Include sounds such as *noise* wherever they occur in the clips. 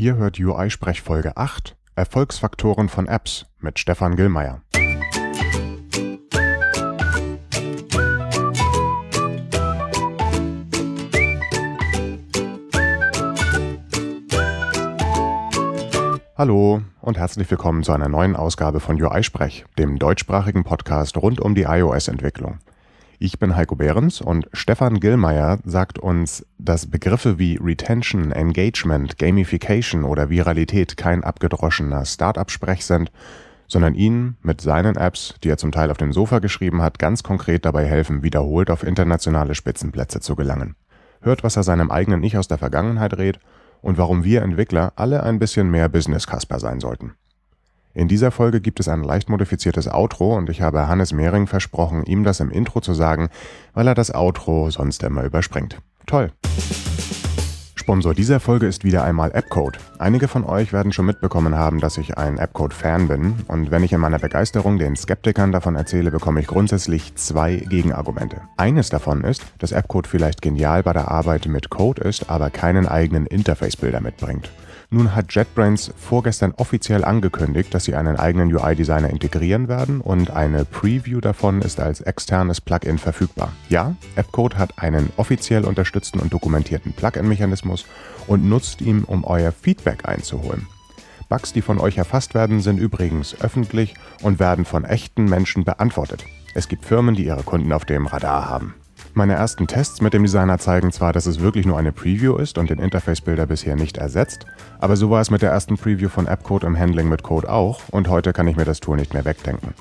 Ihr hört UI-Sprechfolge 8 Erfolgsfaktoren von Apps mit Stefan Gillmeier. Hallo und herzlich willkommen zu einer neuen Ausgabe von UI-Sprech, dem deutschsprachigen Podcast rund um die iOS-Entwicklung. Ich bin Heiko Behrens und Stefan Gillmeier sagt uns, dass Begriffe wie Retention, Engagement, Gamification oder Viralität kein abgedroschener Start-up-Sprech sind, sondern ihn mit seinen Apps, die er zum Teil auf dem Sofa geschrieben hat, ganz konkret dabei helfen, wiederholt auf internationale Spitzenplätze zu gelangen. Hört, was er seinem eigenen Ich aus der Vergangenheit rät und warum wir Entwickler alle ein bisschen mehr Business-Casper sein sollten. In dieser Folge gibt es ein leicht modifiziertes Outro und ich habe Hannes Mehring versprochen, ihm das im Intro zu sagen, weil er das Outro sonst immer überspringt. Toll! Sponsor dieser Folge ist wieder einmal AppCode. Einige von euch werden schon mitbekommen haben, dass ich ein AppCode-Fan bin und wenn ich in meiner Begeisterung den Skeptikern davon erzähle, bekomme ich grundsätzlich zwei Gegenargumente. Eines davon ist, dass AppCode vielleicht genial bei der Arbeit mit Code ist, aber keinen eigenen Interface-Bilder mitbringt. Nun hat JetBrains vorgestern offiziell angekündigt, dass sie einen eigenen UI-Designer integrieren werden und eine Preview davon ist als externes Plugin verfügbar. Ja, AppCode hat einen offiziell unterstützten und dokumentierten Plugin-Mechanismus und nutzt ihn, um euer Feedback einzuholen. Bugs, die von euch erfasst werden, sind übrigens öffentlich und werden von echten Menschen beantwortet. Es gibt Firmen, die ihre Kunden auf dem Radar haben. Meine ersten Tests mit dem Designer zeigen zwar, dass es wirklich nur eine Preview ist und den Interface-Builder bisher nicht ersetzt, aber so war es mit der ersten Preview von AppCode im Handling mit Code auch und heute kann ich mir das Tool nicht mehr wegdenken.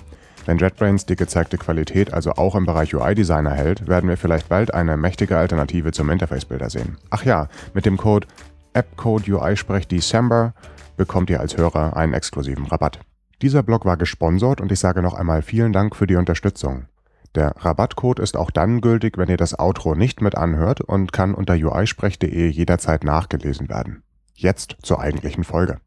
Wenn JetBrains die gezeigte Qualität also auch im Bereich UI-Designer hält, werden wir vielleicht bald eine mächtige Alternative zum Interface-Builder sehen. Ach ja, mit dem Code AppCode UI Sprech December bekommt ihr als Hörer einen exklusiven Rabatt. Dieser Blog war gesponsert und ich sage noch einmal vielen Dank für die Unterstützung. Der Rabattcode ist auch dann gültig, wenn ihr das Outro nicht mit anhört und kann unter uisprech.de jederzeit nachgelesen werden. Jetzt zur eigentlichen Folge.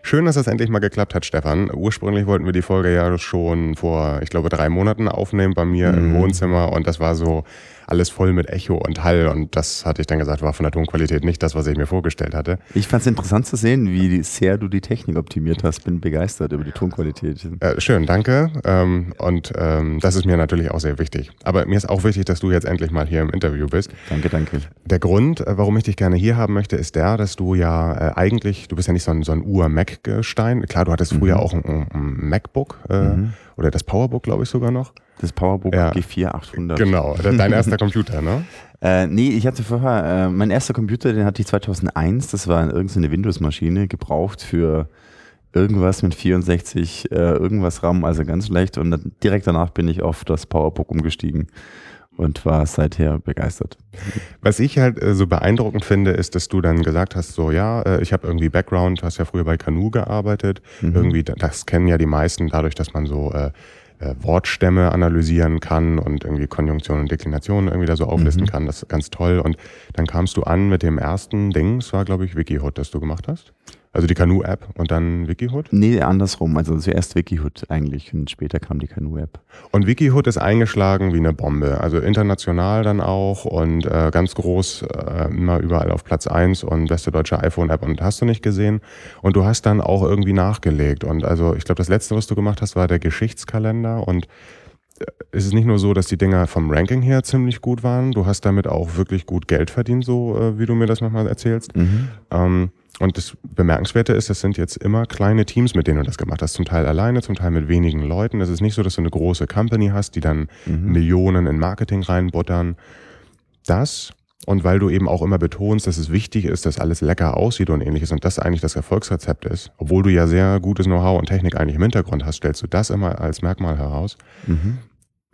Schön, dass das endlich mal geklappt hat, Stefan. Ursprünglich wollten wir die Folge ja schon vor, ich glaube, drei Monaten aufnehmen bei mir mhm. im Wohnzimmer und das war so, alles voll mit Echo und Hall und das hatte ich dann gesagt, war von der Tonqualität nicht das, was ich mir vorgestellt hatte. Ich fand es interessant zu sehen, wie sehr du die Technik optimiert hast. Bin begeistert über die Tonqualität. Äh, schön, danke. Ähm, und ähm, das ist mir natürlich auch sehr wichtig. Aber mir ist auch wichtig, dass du jetzt endlich mal hier im Interview bist. Danke, danke. Der Grund, äh, warum ich dich gerne hier haben möchte, ist der, dass du ja äh, eigentlich, du bist ja nicht so ein, so ein Ur-Mac-Gestein. Klar, du hattest mhm. früher auch ein, ein MacBook äh, mhm. oder das Powerbook, glaube ich sogar noch. Das Powerbook ja. G4 800. Genau, dein *laughs* erster Computer, ne? Äh, nee, ich hatte vorher, äh, mein erster Computer, den hatte ich 2001, das war irgendeine Windows-Maschine, gebraucht für irgendwas mit 64, äh, irgendwas RAM, also ganz leicht. Und dann, direkt danach bin ich auf das Powerbook umgestiegen und war seither begeistert. Was ich halt äh, so beeindruckend finde, ist, dass du dann gesagt hast, so ja, äh, ich habe irgendwie Background, hast ja früher bei Canoe gearbeitet, mhm. irgendwie, das kennen ja die meisten dadurch, dass man so äh, äh, Wortstämme analysieren kann und irgendwie Konjunktionen und Deklinationen irgendwie da so auflisten mhm. kann. Das ist ganz toll. Und dann kamst du an mit dem ersten Ding, das war, glaube ich, Wikihood, das du gemacht hast. Also die Canoe-App und dann Wikihood? Nee, andersrum. Also zuerst Wikihood eigentlich und später kam die Canoe-App. Und Wikihood ist eingeschlagen wie eine Bombe. Also international dann auch und äh, ganz groß, äh, immer überall auf Platz 1 und beste deutsche iPhone-App und hast du nicht gesehen. Und du hast dann auch irgendwie nachgelegt. Und also ich glaube, das letzte, was du gemacht hast, war der Geschichtskalender und äh, es ist nicht nur so, dass die Dinger vom Ranking her ziemlich gut waren. Du hast damit auch wirklich gut Geld verdient, so äh, wie du mir das manchmal erzählst. Mhm. Ähm, und das Bemerkenswerte ist, das sind jetzt immer kleine Teams, mit denen du das gemacht hast. Zum Teil alleine, zum Teil mit wenigen Leuten. Es ist nicht so, dass du eine große Company hast, die dann mhm. Millionen in Marketing reinbuttern. Das und weil du eben auch immer betonst, dass es wichtig ist, dass alles lecker aussieht und ähnliches und das eigentlich das Erfolgsrezept ist, obwohl du ja sehr gutes Know-how und Technik eigentlich im Hintergrund hast, stellst du das immer als Merkmal heraus. Mhm.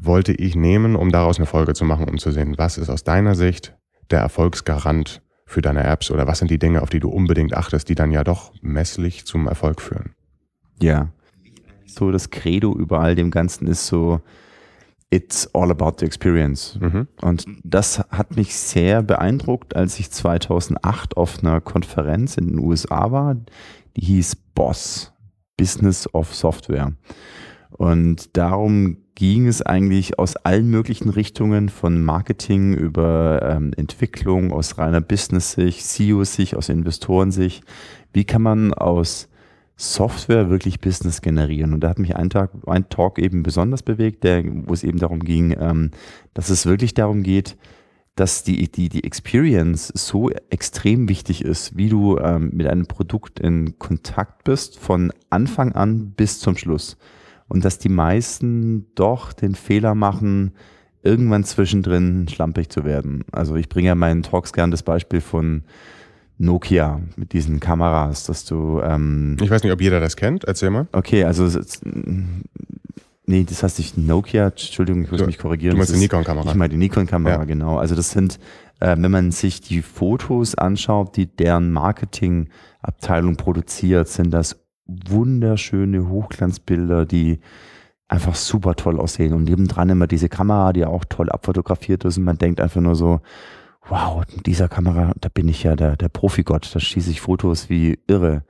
Wollte ich nehmen, um daraus eine Folge zu machen, um zu sehen, was ist aus deiner Sicht der Erfolgsgarant für deine Apps oder was sind die Dinge, auf die du unbedingt achtest, die dann ja doch messlich zum Erfolg führen? Ja. So das Credo über all dem Ganzen ist so, it's all about the experience. Mhm. Und das hat mich sehr beeindruckt, als ich 2008 auf einer Konferenz in den USA war, die hieß BOSS, Business of Software. Und darum ging es eigentlich aus allen möglichen Richtungen von Marketing über ähm, Entwicklung, aus reiner Business-Sicht, CEO-Sicht, aus Investoren-Sicht. Wie kann man aus Software wirklich Business generieren? Und da hat mich ein, Tag, ein Talk eben besonders bewegt, der, wo es eben darum ging, ähm, dass es wirklich darum geht, dass die, die, die Experience so extrem wichtig ist, wie du ähm, mit einem Produkt in Kontakt bist, von Anfang an bis zum Schluss. Und dass die meisten doch den Fehler machen, irgendwann zwischendrin schlampig zu werden. Also ich bringe ja meinen Talks gern das Beispiel von Nokia mit diesen Kameras, dass du. Ähm, ich weiß nicht, ob jeder das kennt. Erzähl mal. Okay, also Nee, das heißt nicht Nokia, Entschuldigung, ich muss du, mich korrigieren. Du meinst die Nikon-Kamera. Ich meine die Nikon-Kamera, ja. genau. Also das sind, äh, wenn man sich die Fotos anschaut, die deren Marketingabteilung produziert, sind das wunderschöne Hochglanzbilder, die einfach super toll aussehen. Und nebendran immer diese Kamera, die auch toll abfotografiert ist. Und man denkt einfach nur so, wow, mit dieser Kamera, da bin ich ja der, der Profigott, da schieße ich Fotos wie irre.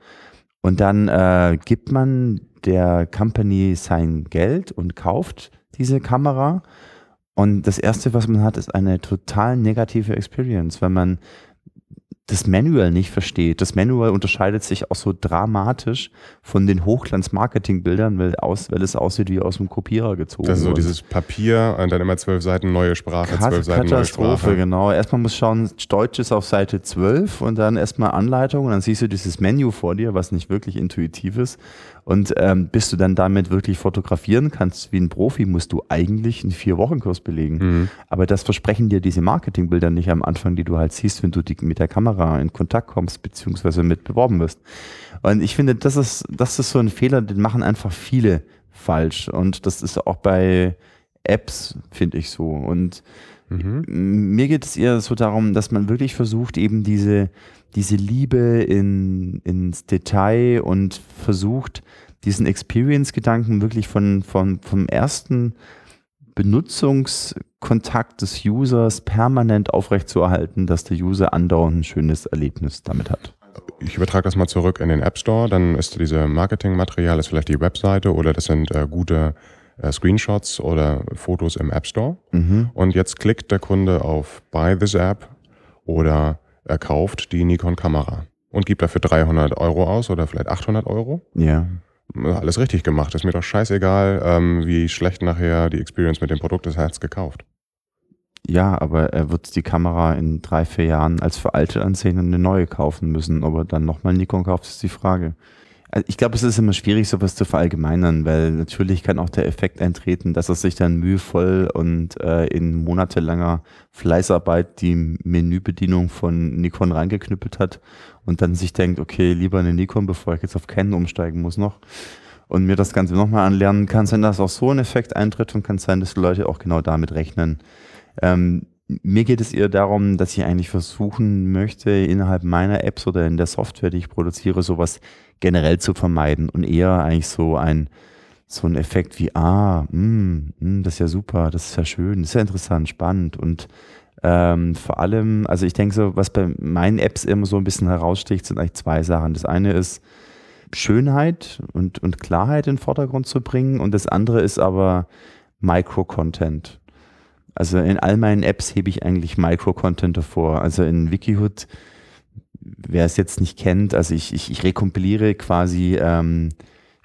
Und dann äh, gibt man der Company sein Geld und kauft diese Kamera. Und das Erste, was man hat, ist eine total negative Experience, wenn man das Manual nicht versteht. Das Manual unterscheidet sich auch so dramatisch von den Hochglanz-Marketing-Bildern, weil, aus, weil es aussieht wie aus dem Kopierer gezogen. Das ist so dieses Papier und dann immer zwölf Seiten neue Sprache, Kat zwölf Seiten neue Sprache. genau. Erstmal muss schauen, Deutsch ist auf Seite 12 und dann erstmal Anleitung und dann siehst du dieses Menü vor dir, was nicht wirklich intuitiv ist. Und ähm, bis du dann damit wirklich fotografieren kannst wie ein Profi, musst du eigentlich einen Vier-Wochen-Kurs belegen. Mhm. Aber das versprechen dir diese Marketingbilder nicht am Anfang, die du halt siehst, wenn du die, mit der Kamera in Kontakt kommst, beziehungsweise mit beworben wirst. Und ich finde, das ist, das ist so ein Fehler, den machen einfach viele falsch. Und das ist auch bei Apps, finde ich so. Und mhm. mir geht es eher so darum, dass man wirklich versucht, eben diese, diese Liebe in, ins Detail und versucht, diesen Experience-Gedanken wirklich von, von, vom ersten Benutzungskontakt des Users permanent aufrechtzuerhalten, dass der User andauernd ein schönes Erlebnis damit hat. Ich übertrage das mal zurück in den App Store, dann ist diese Marketingmaterial, ist vielleicht die Webseite oder das sind äh, gute äh, Screenshots oder Fotos im App Store. Mhm. Und jetzt klickt der Kunde auf Buy this App oder er kauft die Nikon-Kamera und gibt dafür 300 Euro aus oder vielleicht 800 Euro. Ja. Alles richtig gemacht. Ist mir doch scheißegal, ähm, wie schlecht nachher die Experience mit dem Produkt ist, er hat gekauft. Ja, aber er wird die Kamera in drei, vier Jahren als veraltet ansehen und eine neue kaufen müssen. Ob er dann nochmal Nikon kauft, ist die Frage. Also ich glaube, es ist immer schwierig, sowas zu verallgemeinern, weil natürlich kann auch der Effekt eintreten, dass er sich dann mühevoll und äh, in monatelanger Fleißarbeit die Menübedienung von Nikon reingeknüppelt hat und dann sich denkt, okay, lieber eine Nikon, bevor ich jetzt auf Canon umsteigen muss noch und mir das Ganze nochmal anlernen. Kann sein, dass auch so ein Effekt eintritt und kann sein, dass die Leute auch genau damit rechnen. Ähm, mir geht es eher darum, dass ich eigentlich versuchen möchte, innerhalb meiner Apps oder in der Software, die ich produziere, sowas generell zu vermeiden und eher eigentlich so ein, so ein Effekt wie, ah, mh, mm, mh, mm, das ist ja super, das ist ja schön, das ist ja interessant, spannend und ähm, vor allem, also ich denke so, was bei meinen Apps immer so ein bisschen heraussticht, sind eigentlich zwei Sachen. Das eine ist Schönheit und, und Klarheit in den Vordergrund zu bringen und das andere ist aber Micro-Content. Also in all meinen Apps hebe ich eigentlich Micro-Content davor. Also in Wikihood, wer es jetzt nicht kennt, also ich, ich, ich rekompiliere quasi ähm,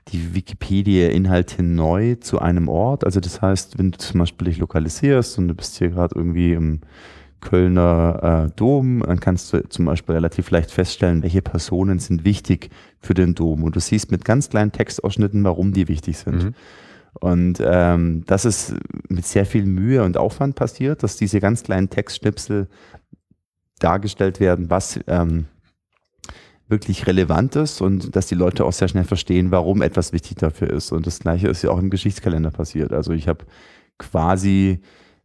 die Wikipedia-Inhalte neu zu einem Ort. Also das heißt, wenn du zum Beispiel dich lokalisierst und du bist hier gerade irgendwie im Kölner äh, Dom, dann kannst du zum Beispiel relativ leicht feststellen, welche Personen sind wichtig für den Dom. Und du siehst mit ganz kleinen Textausschnitten, warum die wichtig sind. Mhm. Und ähm, das ist mit sehr viel Mühe und Aufwand passiert, dass diese ganz kleinen Textschnipsel dargestellt werden, was ähm, wirklich relevant ist und dass die Leute auch sehr schnell verstehen, warum etwas wichtig dafür ist. Und das gleiche ist ja auch im Geschichtskalender passiert. Also ich habe quasi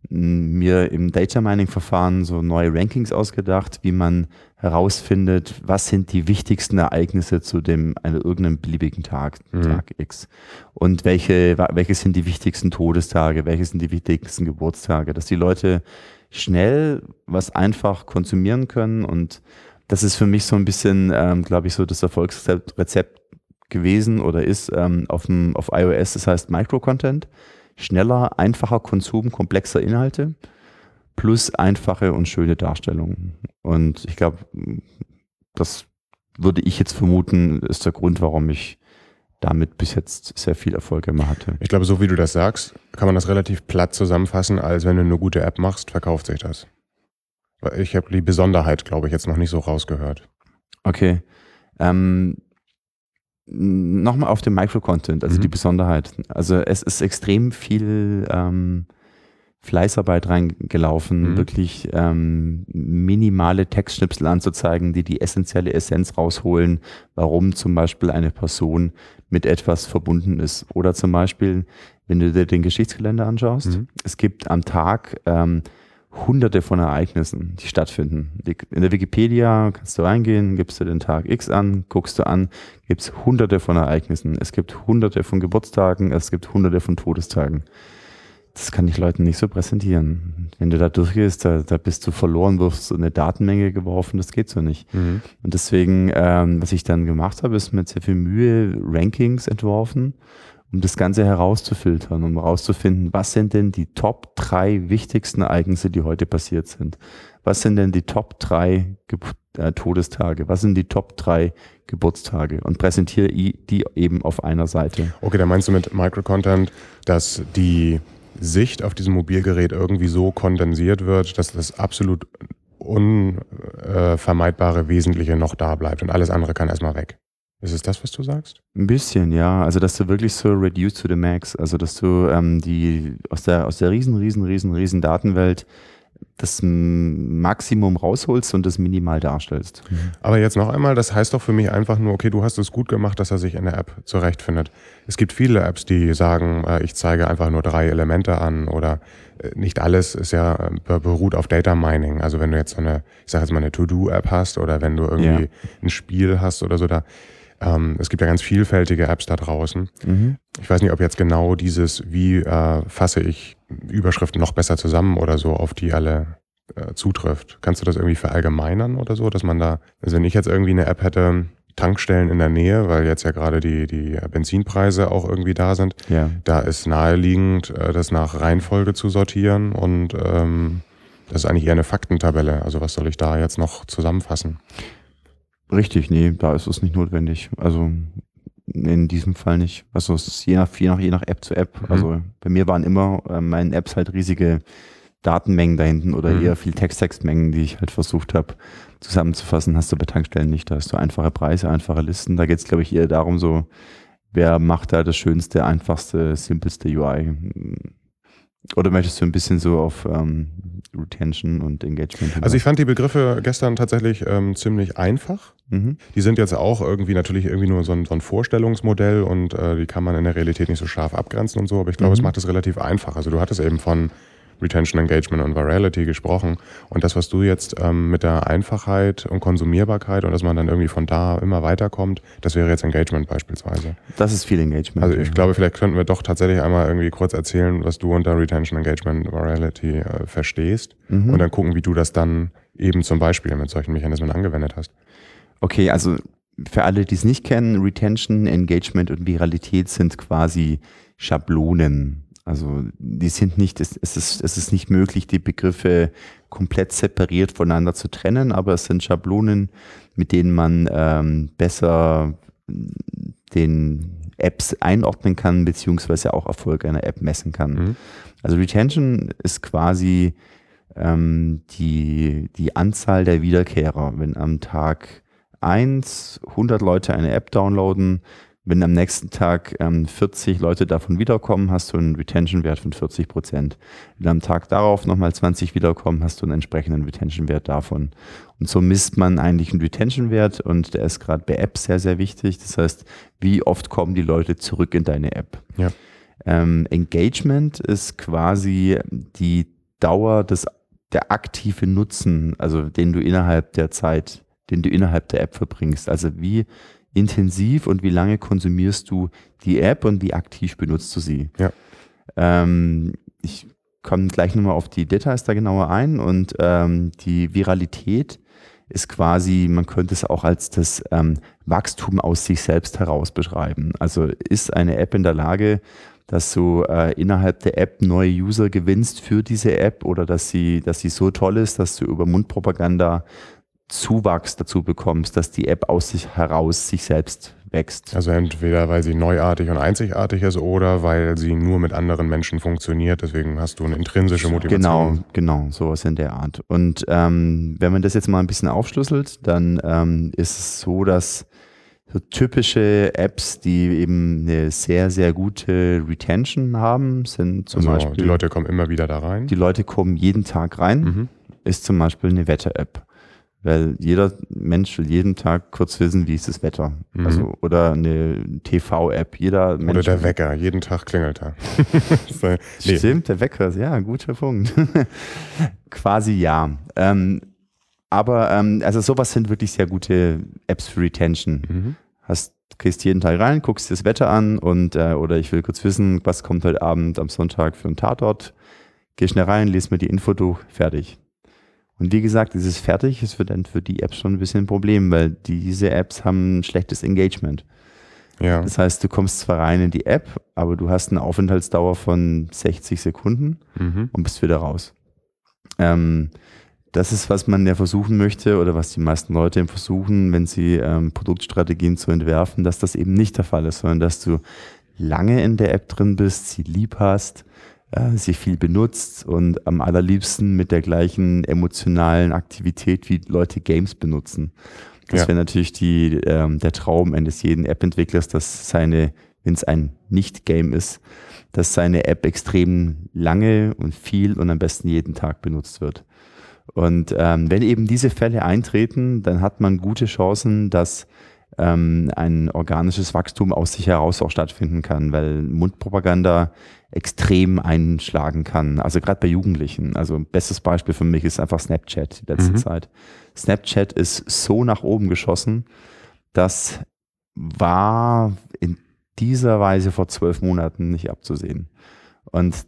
mir im Data Mining Verfahren so neue Rankings ausgedacht, wie man herausfindet, was sind die wichtigsten Ereignisse zu dem einem irgendeinem beliebigen Tag, mhm. Tag X und welche welche sind die wichtigsten Todestage, welche sind die wichtigsten Geburtstage, dass die Leute schnell was einfach konsumieren können und das ist für mich so ein bisschen, ähm, glaube ich, so das Erfolgsrezept gewesen oder ist ähm, auf, dem, auf iOS, das heißt Micro-Content. Schneller, einfacher Konsum komplexer Inhalte plus einfache und schöne Darstellungen. Und ich glaube, das würde ich jetzt vermuten, ist der Grund, warum ich damit bis jetzt sehr viel Erfolg immer hatte. Ich glaube, so wie du das sagst, kann man das relativ platt zusammenfassen, als wenn du eine gute App machst, verkauft sich das. Ich habe die Besonderheit, glaube ich, jetzt noch nicht so rausgehört. Okay. Ähm, Nochmal auf den Micro-Content, also mhm. die Besonderheit. Also es ist extrem viel ähm, Fleißarbeit reingelaufen, mhm. wirklich ähm, minimale Textschnipsel anzuzeigen, die die essentielle Essenz rausholen, warum zum Beispiel eine Person mit etwas verbunden ist. Oder zum Beispiel, wenn du dir den Geschichtskalender anschaust, mhm. es gibt am Tag ähm, hunderte von Ereignissen, die stattfinden. In der Wikipedia kannst du reingehen, gibst du den Tag X an, guckst du an, gibt es hunderte von Ereignissen. Es gibt hunderte von Geburtstagen, es gibt hunderte von Todestagen das kann ich Leuten nicht so präsentieren. Wenn du da durchgehst, da, da bist du verloren, wirst so eine Datenmenge geworfen, das geht so nicht. Mhm. Und deswegen, ähm, was ich dann gemacht habe, ist mit sehr viel Mühe Rankings entworfen, um das Ganze herauszufiltern, um herauszufinden, was sind denn die Top drei wichtigsten Ereignisse, die heute passiert sind. Was sind denn die Top drei Ge äh, Todestage? Was sind die Top drei Geburtstage? Und präsentiere die eben auf einer Seite. Okay, da meinst du mit Microcontent, dass die Sicht auf diesem Mobilgerät irgendwie so kondensiert wird, dass das absolut unvermeidbare Wesentliche noch da bleibt und alles andere kann erstmal weg. Ist es das, was du sagst? Ein bisschen, ja. Also, dass du wirklich so reduce to the max, also dass du ähm, die aus der, aus der riesen, riesen, riesen, riesen Datenwelt das Maximum rausholst und das minimal darstellst. Mhm. Aber jetzt noch einmal, das heißt doch für mich einfach nur, okay, du hast es gut gemacht, dass er sich in der App zurechtfindet. Es gibt viele Apps, die sagen, äh, ich zeige einfach nur drei Elemente an oder äh, nicht alles ist ja äh, beruht auf Data Mining. Also wenn du jetzt so eine, ich sage jetzt mal eine To-Do-App hast oder wenn du irgendwie ja. ein Spiel hast oder so, da ähm, es gibt ja ganz vielfältige Apps da draußen. Mhm. Ich weiß nicht, ob jetzt genau dieses, wie äh, fasse ich Überschriften noch besser zusammen oder so, auf die alle äh, zutrifft. Kannst du das irgendwie verallgemeinern oder so, dass man da, also wenn ich jetzt irgendwie eine App hätte, Tankstellen in der Nähe, weil jetzt ja gerade die, die Benzinpreise auch irgendwie da sind, ja. da ist naheliegend, äh, das nach Reihenfolge zu sortieren und ähm, das ist eigentlich eher eine Faktentabelle. Also was soll ich da jetzt noch zusammenfassen? Richtig, nee, da ist es nicht notwendig. Also in diesem Fall nicht. Also es ist je nach, je nach, je nach App zu App. Mhm. Also bei mir waren immer äh, meinen Apps halt riesige Datenmengen da hinten oder mhm. eher viel Text-Textmengen, die ich halt versucht habe zusammenzufassen. Hast du bei Tankstellen nicht. Da hast du einfache Preise, einfache Listen. Da geht es, glaube ich, eher darum, so, wer macht da das schönste, einfachste, simpelste UI. Oder möchtest du ein bisschen so auf ähm, Retention und Engagement? Also ich fand die Begriffe gestern tatsächlich ähm, ziemlich einfach. Mhm. Die sind jetzt auch irgendwie natürlich irgendwie nur so ein, so ein Vorstellungsmodell und äh, die kann man in der Realität nicht so scharf abgrenzen und so, aber ich glaube, mhm. es macht es relativ einfach. Also du hattest eben von Retention Engagement und Virality gesprochen. Und das, was du jetzt ähm, mit der Einfachheit und Konsumierbarkeit und dass man dann irgendwie von da immer weiterkommt, das wäre jetzt Engagement beispielsweise. Das ist viel Engagement. Also ich ja. glaube, vielleicht könnten wir doch tatsächlich einmal irgendwie kurz erzählen, was du unter Retention Engagement Virality äh, verstehst mhm. und dann gucken, wie du das dann eben zum Beispiel mit solchen Mechanismen angewendet hast. Okay, also für alle, die es nicht kennen, Retention, Engagement und Viralität sind quasi Schablonen also die sind nicht, es, es, ist, es ist nicht möglich, die Begriffe komplett separiert voneinander zu trennen, aber es sind Schablonen, mit denen man ähm, besser den Apps einordnen kann, beziehungsweise auch Erfolg einer App messen kann. Mhm. Also Retention ist quasi ähm, die, die Anzahl der Wiederkehrer. Wenn am Tag 1 100 Leute eine App downloaden, wenn am nächsten Tag ähm, 40 Leute davon wiederkommen, hast du einen Retention-Wert von 40 Prozent. Wenn am Tag darauf nochmal 20 wiederkommen, hast du einen entsprechenden Retention-Wert davon. Und so misst man eigentlich einen Retention-Wert und der ist gerade bei Apps sehr, sehr wichtig. Das heißt, wie oft kommen die Leute zurück in deine App? Ja. Ähm, Engagement ist quasi die Dauer des, der aktive Nutzen, also den du innerhalb der Zeit, den du innerhalb der App verbringst. Also wie intensiv und wie lange konsumierst du die App und wie aktiv benutzt du sie? Ja. Ähm, ich komme gleich nochmal auf die Details da genauer ein und ähm, die Viralität ist quasi, man könnte es auch als das ähm, Wachstum aus sich selbst heraus beschreiben. Also ist eine App in der Lage, dass du äh, innerhalb der App neue User gewinnst für diese App oder dass sie, dass sie so toll ist, dass du über Mundpropaganda Zuwachs dazu bekommst, dass die App aus sich heraus sich selbst wächst. Also entweder weil sie neuartig und einzigartig ist oder weil sie nur mit anderen Menschen funktioniert. Deswegen hast du eine intrinsische Motivation. Genau, genau, sowas in der Art. Und ähm, wenn man das jetzt mal ein bisschen aufschlüsselt, dann ähm, ist es so, dass so typische Apps, die eben eine sehr, sehr gute Retention haben, sind zum also Beispiel. Die Leute kommen immer wieder da rein. Die Leute kommen jeden Tag rein, Mhm. ist zum Beispiel eine Wetter-App. Weil jeder Mensch will jeden Tag kurz wissen, wie ist das Wetter. Mhm. Also, oder eine TV-App. Jeder Mensch. Oder der Wecker, jeden Tag klingelt er. *laughs* So, nee. Stimmt, der Wecker, ja, guter Punkt. *laughs* Quasi ja. Ähm, aber ähm, also sowas sind wirklich sehr gute Apps für Retention. Mhm. Hast, gehst jeden Tag rein, guckst dir das Wetter an und äh, oder ich will kurz wissen, was kommt heute Abend am Sonntag für einen Tatort. Geh schnell rein, lese mir die Info durch, fertig. Und wie gesagt, dieses fertig ist für, dann für die Apps schon ein bisschen ein Problem, weil diese Apps haben ein schlechtes Engagement. Ja. Das heißt, du kommst zwar rein in die App, aber du hast eine Aufenthaltsdauer von 60 Sekunden Mhm. und bist wieder raus. Ähm, das ist, was man ja versuchen möchte oder was die meisten Leute versuchen, wenn sie ähm, Produktstrategien zu entwerfen, dass das eben nicht der Fall ist, sondern dass du lange in der App drin bist, sie lieb hast, äh, sie viel benutzt und am allerliebsten mit der gleichen emotionalen Aktivität wie Leute Games benutzen. Das Ja. wäre natürlich die, ähm, der Traum eines jeden App-Entwicklers, dass seine, wenn es ein Nicht-Game ist, dass seine App extrem lange und viel und am besten jeden Tag benutzt wird. Und ähm, wenn eben diese Fälle eintreten, dann hat man gute Chancen, dass ähm, ein organisches Wachstum aus sich heraus auch stattfinden kann, weil Mundpropaganda extrem einschlagen kann. Also gerade bei Jugendlichen. Also bestes Beispiel für mich ist einfach Snapchat die letzte Mhm. Zeit. Snapchat ist so nach oben geschossen, das war in dieser Weise vor zwölf Monaten nicht abzusehen. Und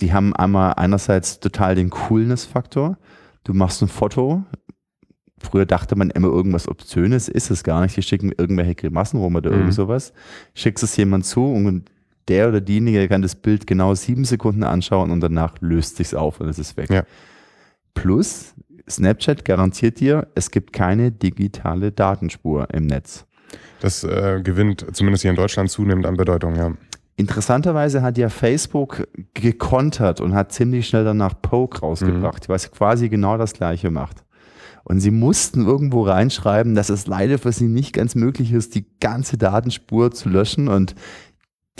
die haben einmal einerseits total den Coolness-Faktor. Du machst ein Foto. Früher dachte man immer irgendwas Obszönes, ist es gar nicht. Die schicken irgendwelche Grimassen rum oder Mhm. irgend sowas. Schickst es jemand zu und der oder diejenige kann das Bild genau sieben Sekunden anschauen und danach löst sich's auf und es ist weg. Ja. Plus, Snapchat garantiert dir, es gibt keine digitale Datenspur im Netz. Das äh, gewinnt zumindest hier in Deutschland zunehmend an Bedeutung, ja. Interessanterweise hat ja Facebook gekontert und hat ziemlich schnell danach Poke rausgebracht, was quasi genau das gleiche macht. Und sie mussten irgendwo reinschreiben, dass es leider für sie nicht ganz möglich ist, die ganze Datenspur zu löschen und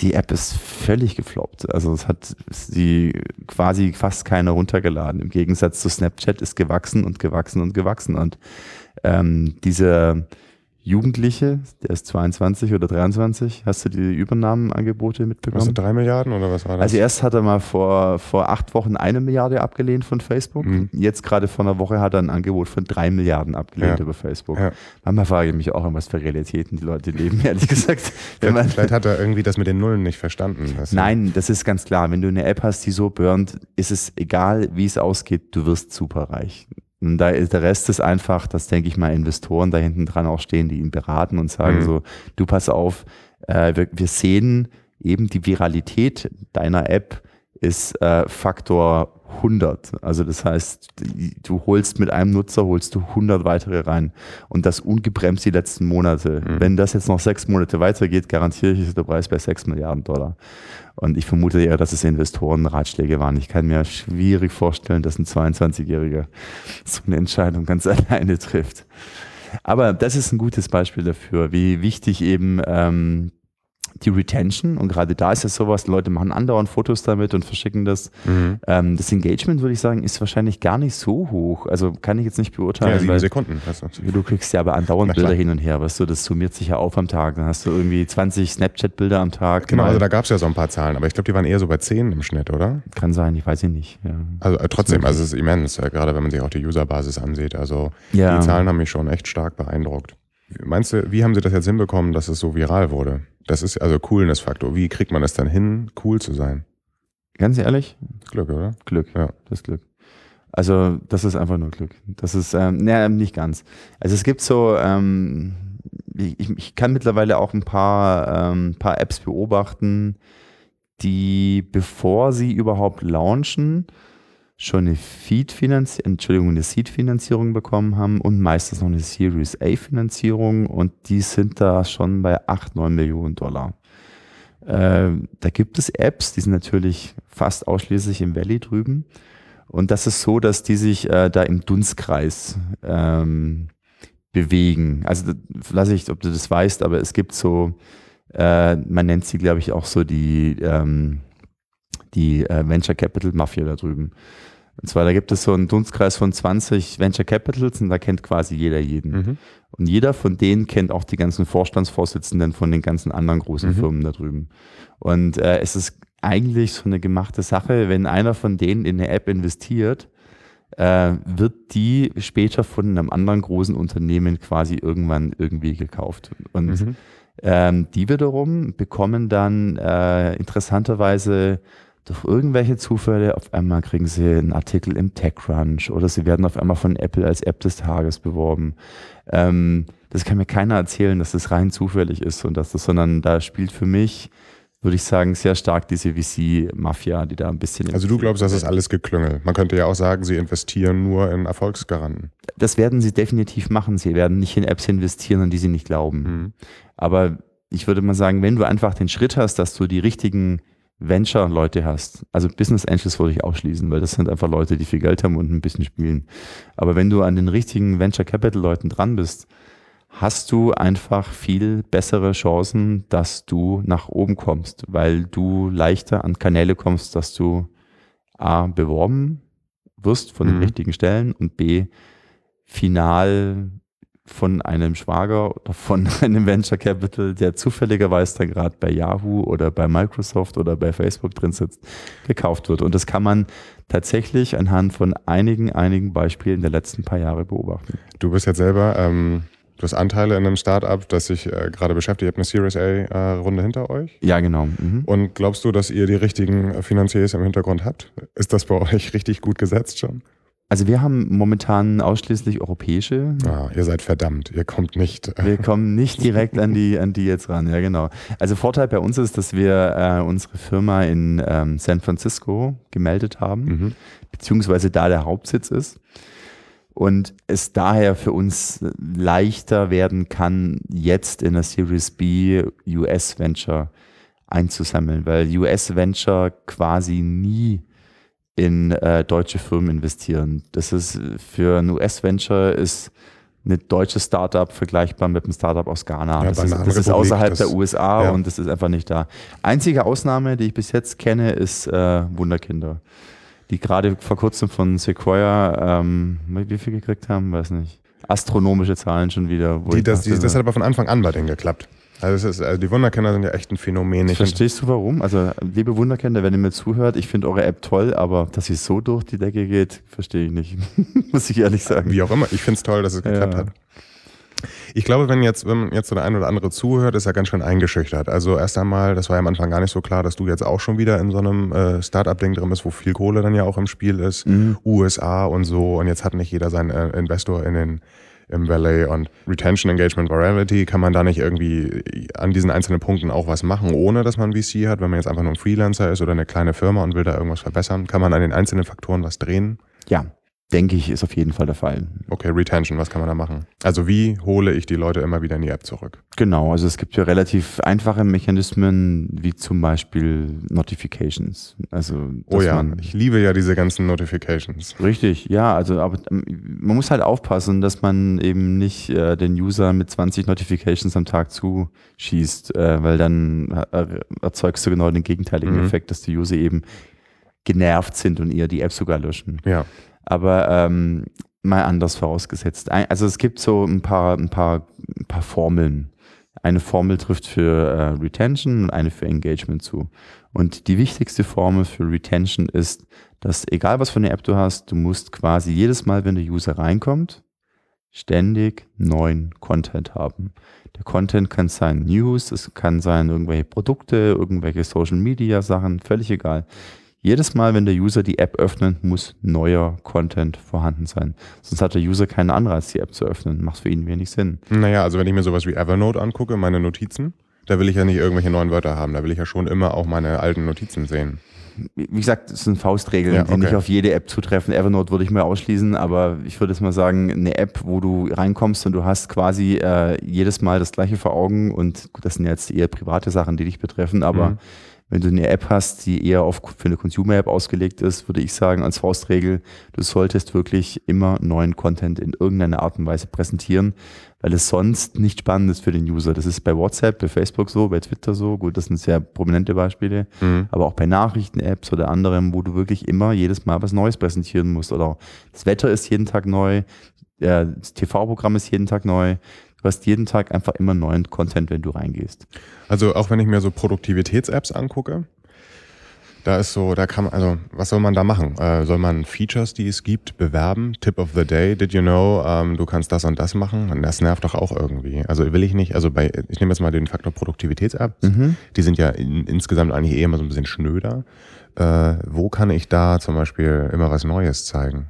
die App ist völlig gefloppt. Also es hat sie quasi fast keiner runtergeladen. Im Gegensatz zu Snapchat ist gewachsen und gewachsen und gewachsen. Und ähm, dieser Jugendliche, der ist 22 oder 23, hast du die Übernahmenangebote mitbekommen? sind drei Milliarden oder was war das? Also erst hat er mal vor, vor acht Wochen eine Milliarde abgelehnt von Facebook. Mhm. Jetzt gerade vor einer Woche hat er ein Angebot von drei Milliarden abgelehnt Ja. über Facebook. Ja. Manchmal frage ich mich auch, in was für Realitäten die Leute leben, ehrlich gesagt. *laughs* Vielleicht, vielleicht hat er irgendwie das mit den Nullen nicht verstanden. Nein, das ist ganz klar. Wenn du eine App hast, die so burnt, ist es egal, wie es ausgeht, du wirst superreich. Und da ist, der Rest ist einfach, dass, denke ich mal, Investoren da hinten dran auch stehen, die ihn beraten und sagen Mhm. so, du pass auf, äh, wir, wir sehen eben die Viralität deiner App ist äh, Faktor 100. Also das heißt, du holst mit einem Nutzer, holst du 100 weitere rein. Und das ungebremst die letzten Monate. Mhm. Wenn das jetzt noch sechs Monate weitergeht, garantiere ich, ist der Preis bei 6 Milliarden Dollar. Und ich vermute eher, dass es Investorenratschläge waren. Ich kann mir schwierig vorstellen, dass ein 22-Jähriger so eine Entscheidung ganz *laughs* alleine trifft. Aber das ist ein gutes Beispiel dafür, wie wichtig eben ähm, die Retention und gerade da ist ja sowas, Leute machen andauernd Fotos damit und verschicken das. Mhm. Ähm, das Engagement, würde ich sagen, ist wahrscheinlich gar nicht so hoch. Also kann ich jetzt nicht Ja, beurteilen. sieben weil Sekunden. du. Kriegst ja aber andauernd. Bilder hin und her, weißt du, das summiert sich ja auf am Tag. Dann hast du irgendwie 20 Snapchat-Bilder am Tag. Genau, Mal- also da gab es ja so ein paar Zahlen, aber ich glaube, die waren eher so bei 10 im Schnitt, oder? Kann sein, ich weiß ihn nicht. Ja. Also äh, trotzdem, also es ist immens, äh, gerade wenn man sich auch die Userbasis ansieht. Also Ja. die Zahlen haben mich schon echt stark beeindruckt. Meinst du, wie haben sie das jetzt hinbekommen, dass es so viral wurde? Das ist also Coolness-Faktor. Wie kriegt man es dann hin, cool zu sein? Ganz ehrlich, Glück, oder? Glück. Ja. Das Glück. Also das ist einfach nur Glück. Das ist, ähm, ne, nicht ganz. Also es gibt so, ähm, ich, ich kann mittlerweile auch ein paar, ähm, paar Apps beobachten, die, bevor sie überhaupt launchen, schon eine Feed-Finanzierung, Entschuldigung, eine Seed-Finanzierung bekommen haben und meistens noch eine Series A-Finanzierung und die sind da schon bei 8, 9 Millionen Dollar. Äh, da gibt es Apps, die sind natürlich fast ausschließlich im Valley drüben. Und das ist so, dass die sich äh, da im Dunstkreis ähm, bewegen. Also, weiß ich, ob du das weißt, aber es gibt so, äh, man nennt sie, glaube ich, auch so die, ähm, die äh, Venture Capital Mafia da drüben. Und zwar, da gibt es so einen Dunstkreis von 20 Venture Capitals und da kennt quasi jeder jeden. Mhm. Und jeder von denen kennt auch die ganzen Vorstandsvorsitzenden von den ganzen anderen großen mhm. Firmen da drüben. Und äh, es ist eigentlich so eine gemachte Sache, wenn einer von denen in eine App investiert, äh, wird die später von einem anderen großen Unternehmen quasi irgendwann irgendwie gekauft. Und mhm. ähm, die wiederum bekommen dann äh, interessanterweise durch irgendwelche Zufälle auf einmal kriegen sie einen Artikel im TechCrunch oder sie werden auf einmal von Apple als App des Tages beworben. Ähm, das kann mir keiner erzählen, dass das rein zufällig ist und dass das, sondern da spielt für mich, würde ich sagen, sehr stark diese VC-Mafia, die da ein bisschen. Also du glaubst, das ist alles geklüngelt. Man könnte ja auch sagen, sie investieren nur in Erfolgsgaranten. Das werden sie definitiv machen. Sie werden nicht in Apps investieren, an die sie nicht glauben. Mhm. Aber ich würde mal sagen, wenn du einfach den Schritt hast, dass du die richtigen Venture-Leute hast, also Business Angels würde ich ausschließen, weil das sind einfach Leute, die viel Geld haben und ein bisschen spielen. Aber wenn du an den richtigen Venture Capital-Leuten dran bist, hast du einfach viel bessere Chancen, dass du nach oben kommst, weil du leichter an Kanäle kommst, dass du A, beworben wirst von den mhm. richtigen Stellen und B, final von einem Schwager oder von *laughs* einem Venture Capital, der zufälligerweise dann gerade bei Yahoo oder bei Microsoft oder bei Facebook drin sitzt, gekauft wird. Und das kann man tatsächlich anhand von einigen, einigen Beispielen der letzten paar Jahre beobachten. Du bist jetzt selber, ähm, du hast Anteile in einem Startup, das sich äh, gerade beschäftigt. Ihr habt eine Series A-Runde äh, hinter euch. Ja, genau. Mhm. Und glaubst du, dass ihr die richtigen Finanziers im Hintergrund habt? Ist das bei euch *laughs* richtig gut gesetzt schon? Also wir haben momentan ausschließlich europäische. Ah, ihr seid verdammt, ihr kommt nicht. Wir kommen nicht direkt an die, an die jetzt ran, ja genau. Also Vorteil bei uns ist, dass wir äh, unsere Firma in ähm, San Francisco gemeldet haben, mhm. beziehungsweise da der Hauptsitz ist. Und es daher für uns leichter werden kann, jetzt in der Series B US Venture einzusammeln, weil US Venture quasi nie in äh, deutsche Firmen investieren. Das ist für ein US-Venture ist eine deutsche Startup vergleichbar mit einem Startup aus Ghana. Ja, das, ist, das ist, außerhalb das, der USA ja. und das ist einfach nicht da. Einzige Ausnahme, die ich bis jetzt kenne, ist äh, Wunderkinder, die gerade vor kurzem von Sequoia, ähm, wie viel gekriegt haben, weiß nicht. Astronomische Zahlen schon wieder. Die, das, dachte, die, das hat aber von Anfang an bei denen geklappt. Also, ist, also, die Wunderkinder sind ja echt ein Phänomen. Ich Verstehst du warum? Also liebe Wunderkinder, wenn ihr mir zuhört, ich finde eure App toll, aber dass sie so durch die Decke geht, verstehe ich nicht. *laughs* Muss ich ehrlich sagen. Wie auch immer, ich finde es toll, dass es geklappt ja. hat. Ich glaube, wenn jetzt, wenn jetzt so der ein oder andere zuhört, ist er ganz schön eingeschüchtert. Also erst einmal, das war ja am Anfang gar nicht so klar, dass du jetzt auch schon wieder in so einem äh, Startup-Ding drin bist, wo viel Kohle dann ja auch im Spiel ist, mhm. USA und so. Und jetzt hat nicht jeder seinen äh, Investor in den im Valet und Retention, Engagement, Virality, kann man da nicht irgendwie an diesen einzelnen Punkten auch was machen, ohne dass man VC hat? Wenn man jetzt einfach nur ein Freelancer ist oder eine kleine Firma und will da irgendwas verbessern, kann man an den einzelnen Faktoren was drehen? Ja, denke ich, ist auf jeden Fall der Fall. Okay, Retention, was kann man da machen? Also wie hole ich die Leute immer wieder in die App zurück? Genau, also es gibt ja relativ einfache Mechanismen, wie zum Beispiel Notifications. Also, oh ja, ich liebe ja diese ganzen Notifications. Richtig, ja, also aber ähm, man muss halt aufpassen, dass man eben nicht äh, den User mit 20 Notifications am Tag zuschießt, äh, weil dann erzeugst du genau den gegenteiligen mhm. Effekt, dass die User eben genervt sind und eher die App sogar löschen. Ja. Aber ähm, mal anders vorausgesetzt. Also es gibt so ein paar, ein paar, ein paar Formeln. Eine Formel trifft für äh, Retention und eine für Engagement zu. Und die wichtigste Formel für Retention ist, dass egal was für eine App du hast, du musst quasi jedes Mal, wenn der User reinkommt, ständig neuen Content haben. Der Content kann sein News, es kann sein irgendwelche Produkte, irgendwelche Social Media Sachen, völlig egal Jedes Mal, wenn der User die App öffnet, muss neuer Content vorhanden sein. Sonst hat der User keinen Anreiz, die App zu öffnen. Macht für ihn wenig Sinn. Naja, also wenn ich mir sowas wie Evernote angucke, meine Notizen, da will ich ja nicht irgendwelche neuen Wörter haben. Da will ich ja schon immer auch meine alten Notizen sehen. Wie gesagt, das sind Faustregeln, ja, okay. die nicht auf jede App zutreffen. Evernote würde ich mal ausschließen, aber ich würde jetzt mal sagen, eine App, wo du reinkommst und du hast quasi äh, jedes Mal das gleiche vor Augen und gut, das sind jetzt eher private Sachen, die dich betreffen, aber mhm wenn du eine App hast, die eher auf, für eine Consumer-App ausgelegt ist, würde ich sagen, als Faustregel, du solltest wirklich immer neuen Content in irgendeiner Art und Weise präsentieren, weil es sonst nicht spannend ist für den User. Das ist bei WhatsApp, bei Facebook so, bei Twitter so. Gut, das sind sehr prominente Beispiele. Mhm. Aber auch bei Nachrichten-Apps oder anderem, wo du wirklich immer jedes Mal was Neues präsentieren musst. Oder das Wetter ist jeden Tag neu, das TV-Programm ist jeden Tag neu. Du hast jeden Tag einfach immer neuen Content, wenn du reingehst. Also auch wenn ich mir so Produktivitäts-Apps angucke, da ist so, da kann man, also was soll man da machen? Äh, soll man Features, die es gibt, bewerben? Tip of the day, did you know, ähm, du kannst das und das machen? Und das nervt doch auch irgendwie. Also will ich nicht, also bei, ich nehme jetzt mal den Faktor Produktivitäts-Apps, mhm. die sind ja in, insgesamt eigentlich eh immer so ein bisschen schnöder. Äh, wo kann ich da zum Beispiel immer was Neues zeigen?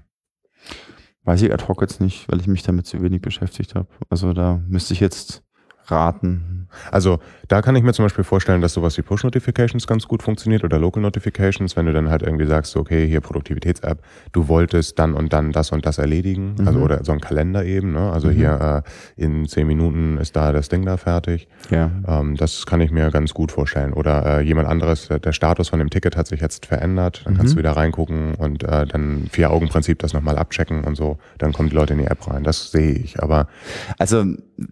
Weiß ich ad hoc jetzt nicht, weil ich mich damit zu wenig beschäftigt habe. Also da müsste ich jetzt raten. Also da kann ich mir zum Beispiel vorstellen, dass sowas wie Push-Notifications ganz gut funktioniert oder Local Notifications, wenn du dann halt irgendwie sagst, okay, hier Produktivitäts-App, du wolltest dann und dann das und das erledigen, mhm. also oder so ein Kalender eben, ne? also mhm. hier äh, in zehn Minuten ist da das Ding da fertig. Ja. Ähm, das kann ich mir ganz gut vorstellen. Oder äh, jemand anderes, der Status von dem Ticket hat sich jetzt verändert, dann mhm. kannst du wieder reingucken und äh, dann Vier-Augen-Prinzip das nochmal abchecken und so, dann kommen die Leute in die App rein. Das sehe ich, aber... Also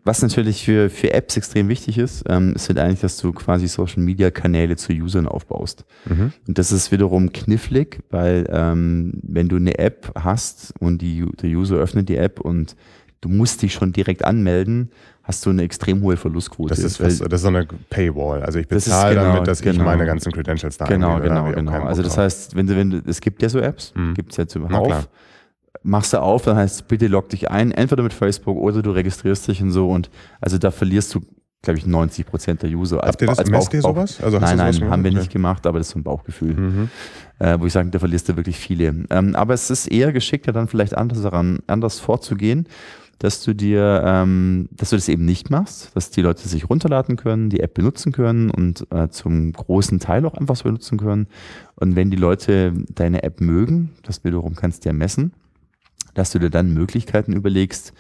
was natürlich für, für Apps extrem wichtig ist, ähm, ist halt eigentlich, dass du quasi Social Media Kanäle zu Usern aufbaust. Mhm. Und das ist wiederum knifflig, weil ähm, wenn du eine App hast und die, der User öffnet die App und du musst dich schon direkt anmelden, hast du eine extrem hohe Verlustquote. Das ist, fast, das ist so eine Paywall. Also ich bezahle genau, damit, dass genau, ich meine ganzen Credentials da Genau, genau, genau. Also das heißt, wenn du, wenn du, es gibt ja so Apps, mhm. gibt es ja zuhauf machst du auf, dann heißt es, bitte log dich ein, entweder mit Facebook oder du registrierst dich und so und also da verlierst du, glaube ich, 90 Prozent der User. Habt ihr das, als messt ihr sowas? Also nein, nein, sowas haben wir nicht gemacht, aber das ist so ein Bauchgefühl, mhm. äh, wo ich sage, da verlierst du wirklich viele. Ähm, aber es ist eher geschickter, dann vielleicht anders daran, anders vorzugehen, dass du dir, ähm, dass du das eben nicht machst, dass die Leute sich runterladen können, die App benutzen können und äh, zum großen Teil auch einfach so benutzen können. Und wenn die Leute deine App mögen, das wiederum kannst du ja messen, dass du dir dann Möglichkeiten überlegst,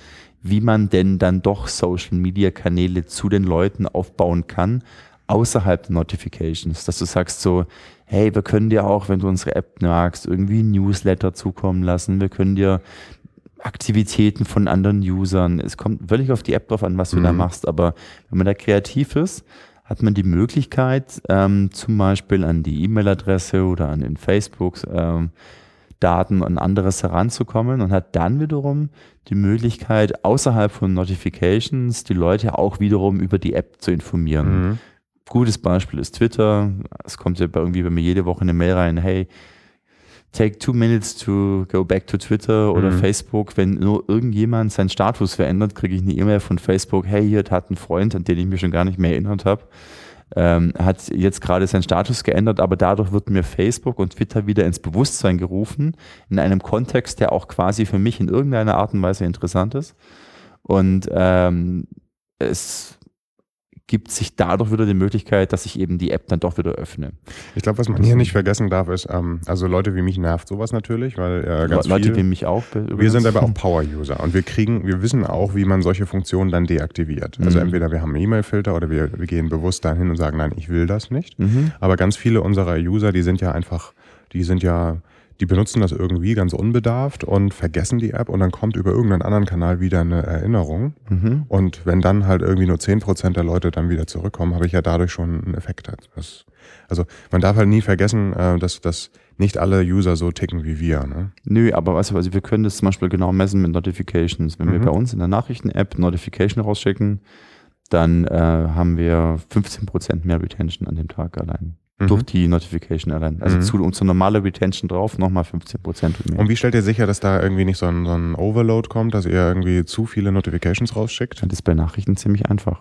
wie man denn dann doch Social Media Kanäle zu den Leuten aufbauen kann, außerhalb der Notifications, dass du sagst so, hey, wir können dir auch, wenn du unsere App magst, irgendwie Newsletter zukommen lassen, wir können dir Aktivitäten von anderen Usern. Es kommt völlig auf die App drauf an, was du mhm. da machst, aber wenn man da kreativ ist, hat man die Möglichkeit, ähm, zum Beispiel an die E-Mail-Adresse oder an den Facebook ähm, Daten und anderes heranzukommen und hat dann wiederum die Möglichkeit, außerhalb von Notifications die Leute auch wiederum über die App zu informieren. Mhm. Gutes Beispiel ist Twitter. Es kommt ja irgendwie bei mir jede Woche eine Mail rein, hey, take two minutes to go back to Twitter oder mhm. Facebook. Wenn nur irgendjemand seinen Status verändert, kriege ich eine E-Mail von Facebook, hey, hier hat ein Freund, an den ich mich schon gar nicht mehr erinnert habe ähm, hat jetzt gerade seinen Status geändert, aber dadurch wird mir Facebook und Twitter wieder ins Bewusstsein gerufen, in einem Kontext, der auch quasi für mich in irgendeiner Art und Weise interessant ist. Und ähm, es gibt sich dadurch wieder die Möglichkeit, dass ich eben die App dann doch wieder öffne. Ich glaube, was man hier nicht vergessen darf, ist, ähm, also Leute wie mich nervt sowas natürlich, weil äh, ganz Leute viel, wie mich auch. Übrigens. Wir sind aber auch Power-User und wir kriegen, wir wissen auch, wie man solche Funktionen dann deaktiviert. Also mhm. entweder wir haben einen E-Mail-Filter oder wir, wir, gehen bewusst dahin und sagen, nein, ich will das nicht. Mhm. Aber ganz viele unserer User, die sind ja einfach, die sind ja die benutzen das irgendwie ganz unbedarft und vergessen die App und dann kommt über irgendeinen anderen Kanal wieder eine Erinnerung. Mhm. Und wenn dann halt irgendwie nur 10% der Leute dann wieder zurückkommen, habe ich ja dadurch schon einen Effekt. Das, also man darf halt nie vergessen, äh, dass, dass nicht alle User so ticken wie wir. Ne? Nö, aber weißt du, also wir können das zum Beispiel genau messen mit Notifications. Wenn mhm. wir bei uns in der Nachrichten-App Notification rausschicken, dann äh, haben wir 15% mehr Retention an dem Tag allein mhm. durch die Notification allein. Also mhm. zu unserer normale Retention drauf nochmal 15 Prozent mehr. Und wie stellt ihr sicher, dass da irgendwie nicht so ein, so ein Overload kommt, dass ihr irgendwie zu viele Notifications rausschickt? Das ist bei Nachrichten ziemlich einfach.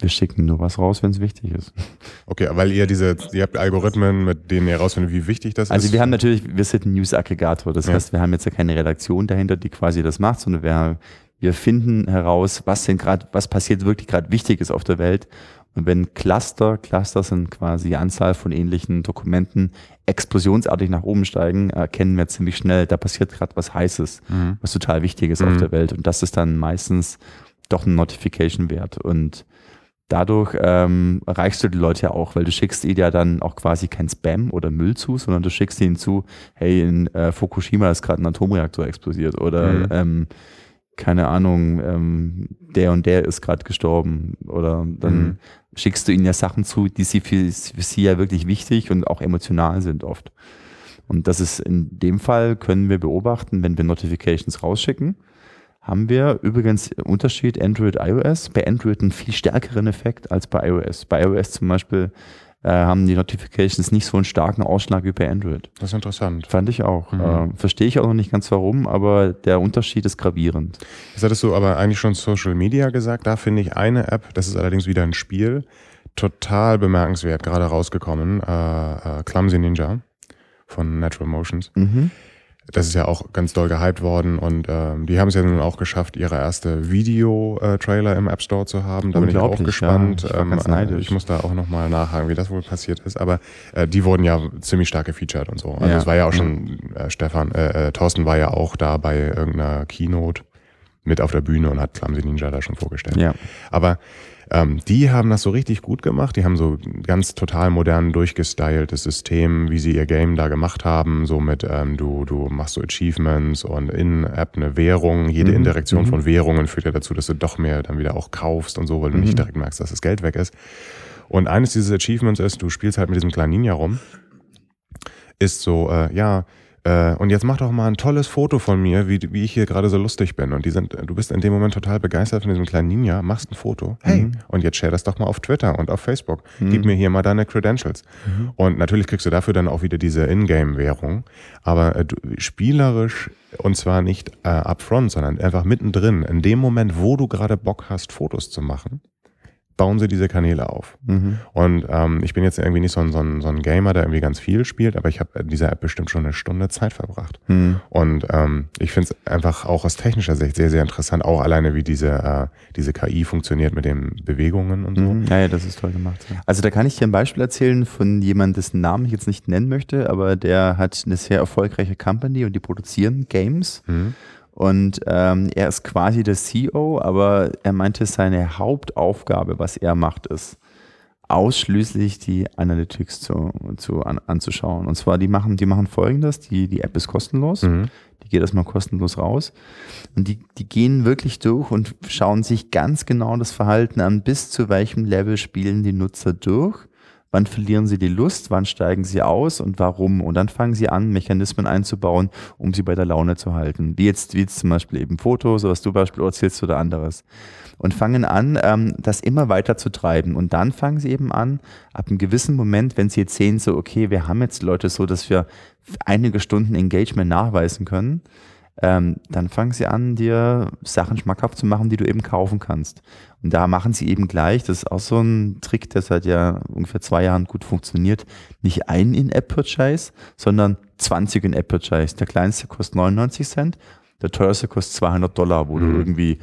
Wir schicken nur was raus, wenn es wichtig ist. *laughs* Okay, weil ihr diese, ihr habt Algorithmen, mit denen ihr herausfindet, wie wichtig das Also ist. wir haben natürlich, wir sind ein News-Aggregator. Das Ja. heißt, wir haben jetzt ja keine Redaktion dahinter, die quasi das macht, sondern wir, wir finden heraus, was denn gerade, was passiert wirklich gerade Wichtiges auf der Welt. Und wenn Cluster, Cluster sind quasi die Anzahl von ähnlichen Dokumenten, explosionsartig nach oben steigen, erkennen wir ziemlich schnell, da passiert gerade was Heißes, Mhm. was total Wichtiges auf Mhm. der Welt. Und das ist dann meistens doch ein Notification wert. Und dadurch ähm, erreichst du die Leute ja auch, weil du schickst ihnen ja dann auch quasi kein Spam oder Müll zu, sondern du schickst ihnen zu, hey, in äh, Fukushima ist gerade ein Atomreaktor explodiert oder Mhm. ähm, keine Ahnung, ähm, der und der ist gerade gestorben oder dann Mhm. Schickst du ihnen ja Sachen zu, die sie für, für sie ja wirklich wichtig und auch emotional sind oft. Und das ist in dem Fall, können wir beobachten, wenn wir Notifications rausschicken, haben wir übrigens Unterschied Android, iOS. Bei Android einen viel stärkeren Effekt als bei iOS. Bei iOS zum Beispiel äh, haben die Notifications nicht so einen starken Ausschlag wie bei Android. Das ist interessant. Fand ich auch. Mhm. Äh, Verstehe ich auch noch nicht ganz warum, aber der Unterschied ist gravierend. Das hattest du aber eigentlich schon Social Media gesagt. Da finde ich eine App, das ist allerdings wieder ein Spiel, total bemerkenswert, gerade rausgekommen. Äh, äh, Clumsy Ninja von Natural Motions. Mhm. Das ist ja auch ganz doll gehypt worden und ähm, die haben es ja nun auch geschafft, ihre erste Video-Trailer im App Store zu haben. Da bin ich auch gespannt. ja. Ich ganz äh, ich muss da auch nochmal nachhaken, wie das wohl passiert ist. Aber äh, die wurden ja ziemlich stark gefeatured und so. Also Ja. es war ja auch schon, äh, Stefan, äh, äh, Thorsten war ja auch da bei irgendeiner Keynote mit auf der Bühne und hat Clumsy Ninja da schon vorgestellt. Ja. Aber ähm, die haben das so richtig gut gemacht. Die haben so ganz total modern durchgestyltes System, wie sie ihr Game da gemacht haben. So mit, ähm, du, du machst so Achievements und in-App eine Währung. Jede Mhm, Indirektion mhm. von Währungen führt ja dazu, dass du doch mehr dann wieder auch kaufst und so, weil du nicht Mhm. direkt merkst, dass das Geld weg ist. Und eines dieses Achievements ist, du spielst halt mit diesem kleinen Ninja rum. Ist so, äh, ja, äh, und jetzt mach doch mal ein tolles Foto von mir, wie, wie ich hier gerade so lustig bin. Und die sind, du bist in dem Moment total begeistert von diesem kleinen Ninja, machst ein Foto. Hey, Mhm. und jetzt share das doch mal auf Twitter und auf Facebook. Mhm. Gib mir hier mal deine Credentials. Mhm. Und natürlich kriegst du dafür dann auch wieder diese Ingame-Währung. Aber äh, du, spielerisch und zwar nicht äh, upfront, sondern einfach mittendrin, in dem Moment, wo du gerade Bock hast, Fotos zu machen, bauen sie diese Kanäle auf. Mhm. Und ähm, ich bin jetzt irgendwie nicht so ein, so, ein, so ein Gamer, der irgendwie ganz viel spielt, aber ich habe in dieser App bestimmt schon eine Stunde Zeit verbracht. Mhm. Und ähm, ich finde es einfach auch aus technischer Sicht sehr, sehr interessant, auch alleine wie diese, äh, diese KI funktioniert mit den Bewegungen und so. Mhm. Ja, ja, das ist toll gemacht. Ja. Also da kann ich dir ein Beispiel erzählen von jemandem, dessen Namen ich jetzt nicht nennen möchte, aber der hat eine sehr erfolgreiche Company und die produzieren Games. Und ähm, er ist quasi der CEO, aber er meinte, seine Hauptaufgabe, was er macht, ist ausschließlich die Analytics zu, zu an, anzuschauen. Und zwar, die machen, die machen folgendes, die, die App ist kostenlos. Mhm. Die geht erstmal kostenlos raus. Und die, die gehen wirklich durch und schauen sich ganz genau das Verhalten an, bis zu welchem Level spielen die Nutzer durch. Wann verlieren sie die Lust, wann steigen sie aus und warum? Und dann fangen sie an, Mechanismen einzubauen, um sie bei der Laune zu halten. Wie jetzt, wie jetzt zum Beispiel eben Fotos, was du Beispiel erzählst oder anderes. Und fangen an, ähm, das immer weiter zu treiben. Und dann fangen sie eben an, ab einem gewissen Moment, wenn sie jetzt sehen, so, okay, wir haben jetzt Leute so, dass wir einige Stunden Engagement nachweisen können, ähm, dann fangen sie an, dir Sachen schmackhaft zu machen, die du eben kaufen kannst. Und da machen sie eben gleich, das ist auch so ein Trick, der seit ja ungefähr zwei Jahren gut funktioniert, nicht ein In-App-Purchase, sondern 20 In-App-Purchase. Der kleinste kostet 99 Cent, der teuerste kostet 200 Dollar, wo du Mhm. irgendwie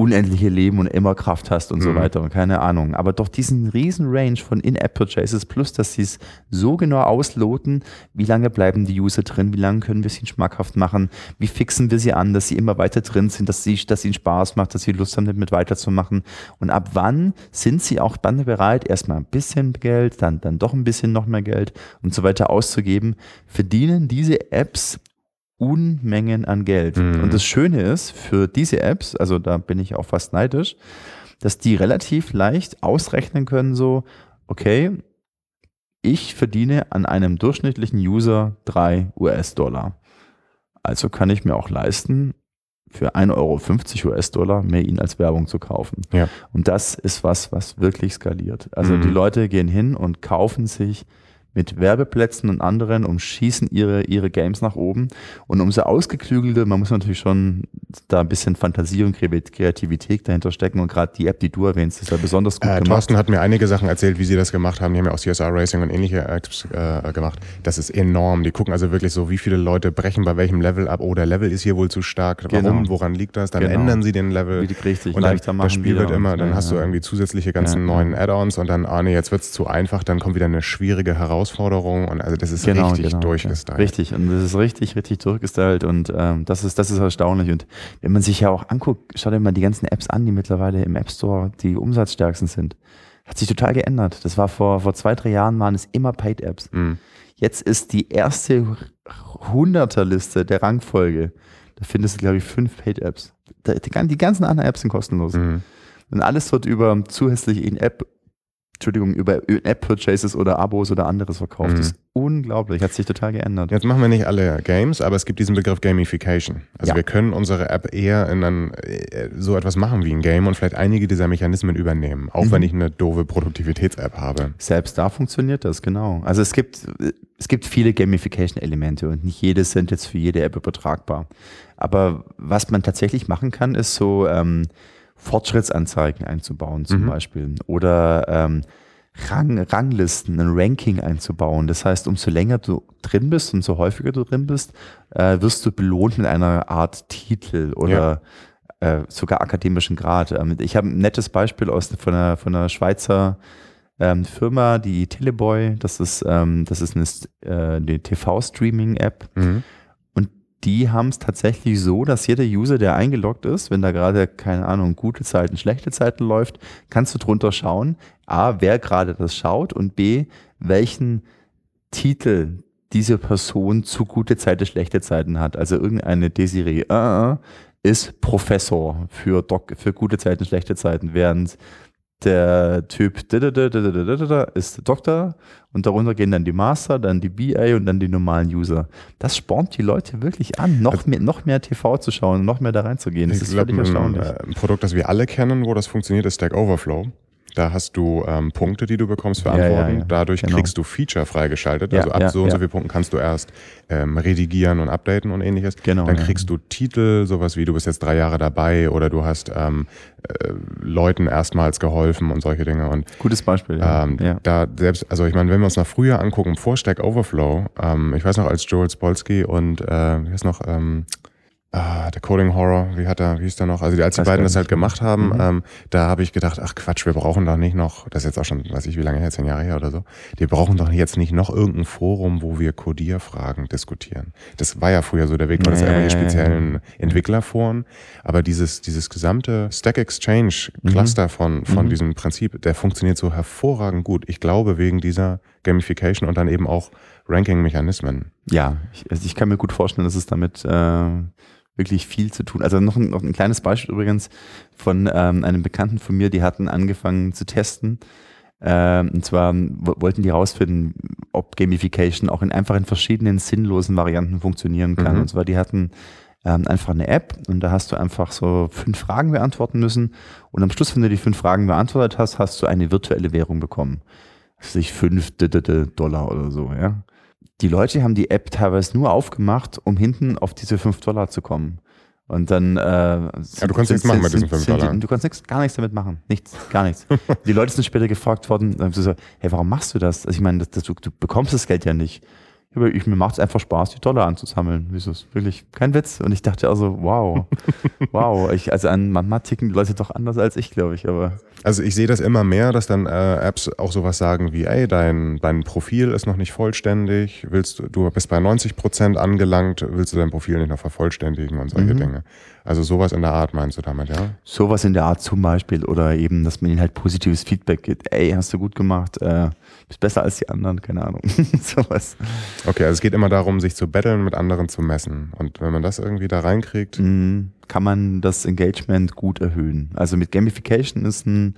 unendliche Leben und immer Kraft hast und so Mhm. weiter und keine Ahnung. Aber doch diesen riesen Range von In-App-Purchases plus, dass sie es so genau ausloten, wie lange bleiben die User drin, wie lange können wir sie schmackhaft machen, wie fixen wir sie an, dass sie immer weiter drin sind, dass, sie, dass ihnen Spaß macht, dass sie Lust haben, damit weiterzumachen und ab wann sind sie auch dann bereit, erstmal ein bisschen Geld, dann, dann doch ein bisschen noch mehr Geld und so weiter auszugeben, verdienen diese Apps Unmengen an Geld. Mhm. Und das Schöne ist, für diese Apps, also da bin ich auch fast neidisch, dass die relativ leicht ausrechnen können, so, okay, ich verdiene an einem durchschnittlichen User drei US-Dollar. Also kann ich mir auch leisten, für 1,50 Euro US-Dollar mehr ihn als Werbung zu kaufen. Ja. Und das ist was, was wirklich skaliert. Also Mhm. die Leute gehen hin und kaufen sich mit Werbeplätzen und anderen und schießen ihre, ihre Games nach oben. Und umso ausgeklügelter, man muss natürlich schon da ein bisschen Fantasie und Kreativität dahinter stecken. Und gerade die App, die du erwähnst, ist ja besonders gut äh, gemacht. Thorsten hat mir einige Sachen erzählt, wie sie das gemacht haben. Die haben ja auch CSR Racing und ähnliche Apps äh, gemacht. Das ist enorm. Die gucken also wirklich so, wie viele Leute brechen bei welchem Level ab. Oh, der Level ist hier wohl zu stark. Warum? Genau. Woran liegt das? Dann Genau. ändern sie den Level. Wie richtig und dann, leichter machen das Spiel wird immer, dann ja, hast du irgendwie zusätzliche ganzen Ja, neuen Add-ons und dann, ah nee, jetzt wird's zu einfach, dann kommt wieder eine schwierige Herausforderung und also das ist richtig durchgestylt. Richtig, und das ist richtig, richtig durchgestylt und ähm, das, ist, das ist erstaunlich. Und wenn man sich ja auch anguckt, schau dir mal die ganzen Apps an, die mittlerweile im App Store die umsatzstärksten sind. Hat sich total geändert. Das war vor, vor zwei, drei Jahren waren es immer Paid-Apps. Mhm. Jetzt ist die erste Hunderterliste der Rangfolge. Da findest du, glaube ich, fünf Die, gan- die ganzen anderen Apps sind kostenlos. Mhm. Und alles wird über zusätzlich in App, Entschuldigung, über App-Purchases oder Abos oder anderes verkauft. Mhm. Das ist unglaublich, hat sich total geändert. Jetzt machen wir nicht alle Games, aber es gibt diesen Begriff Gamification. Also Ja. wir können unsere App eher in ein, äh, so etwas machen wie ein Game und vielleicht einige dieser Mechanismen übernehmen, auch Mhm. wenn ich eine doofe Produktivitäts-App habe. Selbst da funktioniert das, genau. Also es gibt, es gibt viele Gamification-Elemente und nicht jedes sind jetzt für jede App übertragbar. Aber was man tatsächlich machen kann, ist so ähm, Fortschrittsanzeigen einzubauen zum Mhm. Beispiel oder ähm, Rang, Ranglisten, ein Ranking einzubauen. Das heißt, umso länger du drin bist, umso häufiger du drin bist, äh, wirst du belohnt mit einer Art Titel oder äh, sogar akademischen Grad. Ähm, ich habe ein nettes Beispiel aus von einer, von einer Schweizer ähm, Firma, die Teleboy. Das ist, ähm, das ist eine, äh, eine TV-Streaming-App. Mhm. Die haben es tatsächlich so, dass jeder User, der eingeloggt ist, wenn da gerade, keine Ahnung, gute Zeiten, schlechte Zeiten läuft, kannst du drunter schauen, A, wer gerade das schaut und B, welchen Titel diese Person zu gute Zeiten, schlechte Zeiten hat. Also irgendeine Desiree äh, äh, ist Professor für, Doc, für gute Zeiten, schlechte Zeiten, während der Typ ist Doktor und darunter gehen dann die Master, dann die BA und dann die normalen User. Das spornt die Leute wirklich an, noch, also mehr, noch mehr TV zu schauen, noch mehr da reinzugehen. Das ich ist glaub, völlig erstaunlich. Ein, ein Produkt, das wir alle kennen, wo das funktioniert, ist Stack Overflow. Da hast du ähm, Punkte, die du bekommst für Ja, ja, Antworten. ja. Dadurch Genau. kriegst du Feature freigeschaltet. Ja, also ab ja, so und so ja. vielen Punkten kannst du erst ähm, redigieren und updaten und ähnliches. Genau, Dann ja. kriegst du Titel, sowas wie du bist jetzt drei Jahre dabei oder du hast ähm, äh, Leuten erstmals geholfen und solche Dinge. Und Gutes Beispiel. Ja. ähm, ja. da selbst, also ich meine, wenn wir uns noch früher angucken, vor Stack Overflow, ähm, ich weiß noch, als Joel Spolsky und äh, wie heißt noch, ähm, ah, der Coding Horror, wie hat er, wie hieß der noch? Also die, als die beiden das halt gemacht haben, Mhm. ähm, da habe ich gedacht, ach Quatsch, wir brauchen doch nicht noch, das ist jetzt auch schon, weiß ich wie lange her, zehn Jahre her oder so, wir brauchen doch jetzt nicht noch irgendein Forum, wo wir Codierfragen diskutieren. Das war ja früher so der Weg, ist Ja, ja irgendwelche speziellen Entwicklerforen, aber dieses, dieses gesamte Stack Exchange Cluster von, von Mhm. diesem Prinzip, der funktioniert so hervorragend gut. Ich glaube, wegen dieser Gamification und dann eben auch Ranking-Mechanismen. Ja, ich, also ich kann mir gut vorstellen, dass es damit äh, wirklich viel zu tun. Also noch ein, noch ein kleines Beispiel übrigens von ähm, einem Bekannten von mir, die hatten angefangen zu testen. Ähm, und zwar wo- wollten die herausfinden, ob Gamification auch in einfach in verschiedenen sinnlosen Varianten funktionieren kann. Mhm. Und zwar die hatten ähm, einfach eine App und da hast du einfach so fünf Fragen beantworten müssen. Und am Schluss, wenn du die fünf Fragen beantwortet hast, hast du eine virtuelle Währung bekommen. Sich fünf Dollar oder so, ja die Leute haben die App teilweise nur aufgemacht, um hinten auf diese 5 Dollar zu kommen. Und dann. Äh, ja, du kannst nichts machen mit diesen 5 Dollar. Du kannst nichts, gar nichts damit machen. Nichts, gar nichts. *laughs* die Leute sind später gefragt worden, dann haben sie so, hey, warum machst du das? Also ich meine, das, das, du, du bekommst das Geld ja nicht. Ich, mir macht es einfach Spaß, die Dollar anzusammeln. Wieso ist wirklich kein Witz? Und ich dachte also, wow, *laughs* wow. Ich, also an manchmal ticken die Leute doch anders als ich, glaube ich. Aber Also ich sehe das immer mehr, dass dann äh, Apps auch sowas sagen wie, ey, dein, dein Profil ist noch nicht vollständig, willst du, du bist bei 90 Prozent angelangt, willst du dein Profil nicht noch vervollständigen und solche Mhm. Dinge. Also sowas in der Art meinst du damit, ja? Sowas in der Art zum Beispiel oder eben, dass man ihnen halt positives Feedback gibt. Ey, hast du gut gemacht, äh, bist besser als die anderen, keine Ahnung. *laughs* Sowas. Okay, also es geht immer darum, sich zu betteln, mit anderen zu messen. Und wenn man das irgendwie da reinkriegt, Mhm. Kann man das Engagement gut erhöhen. Also mit Gamification ist ein,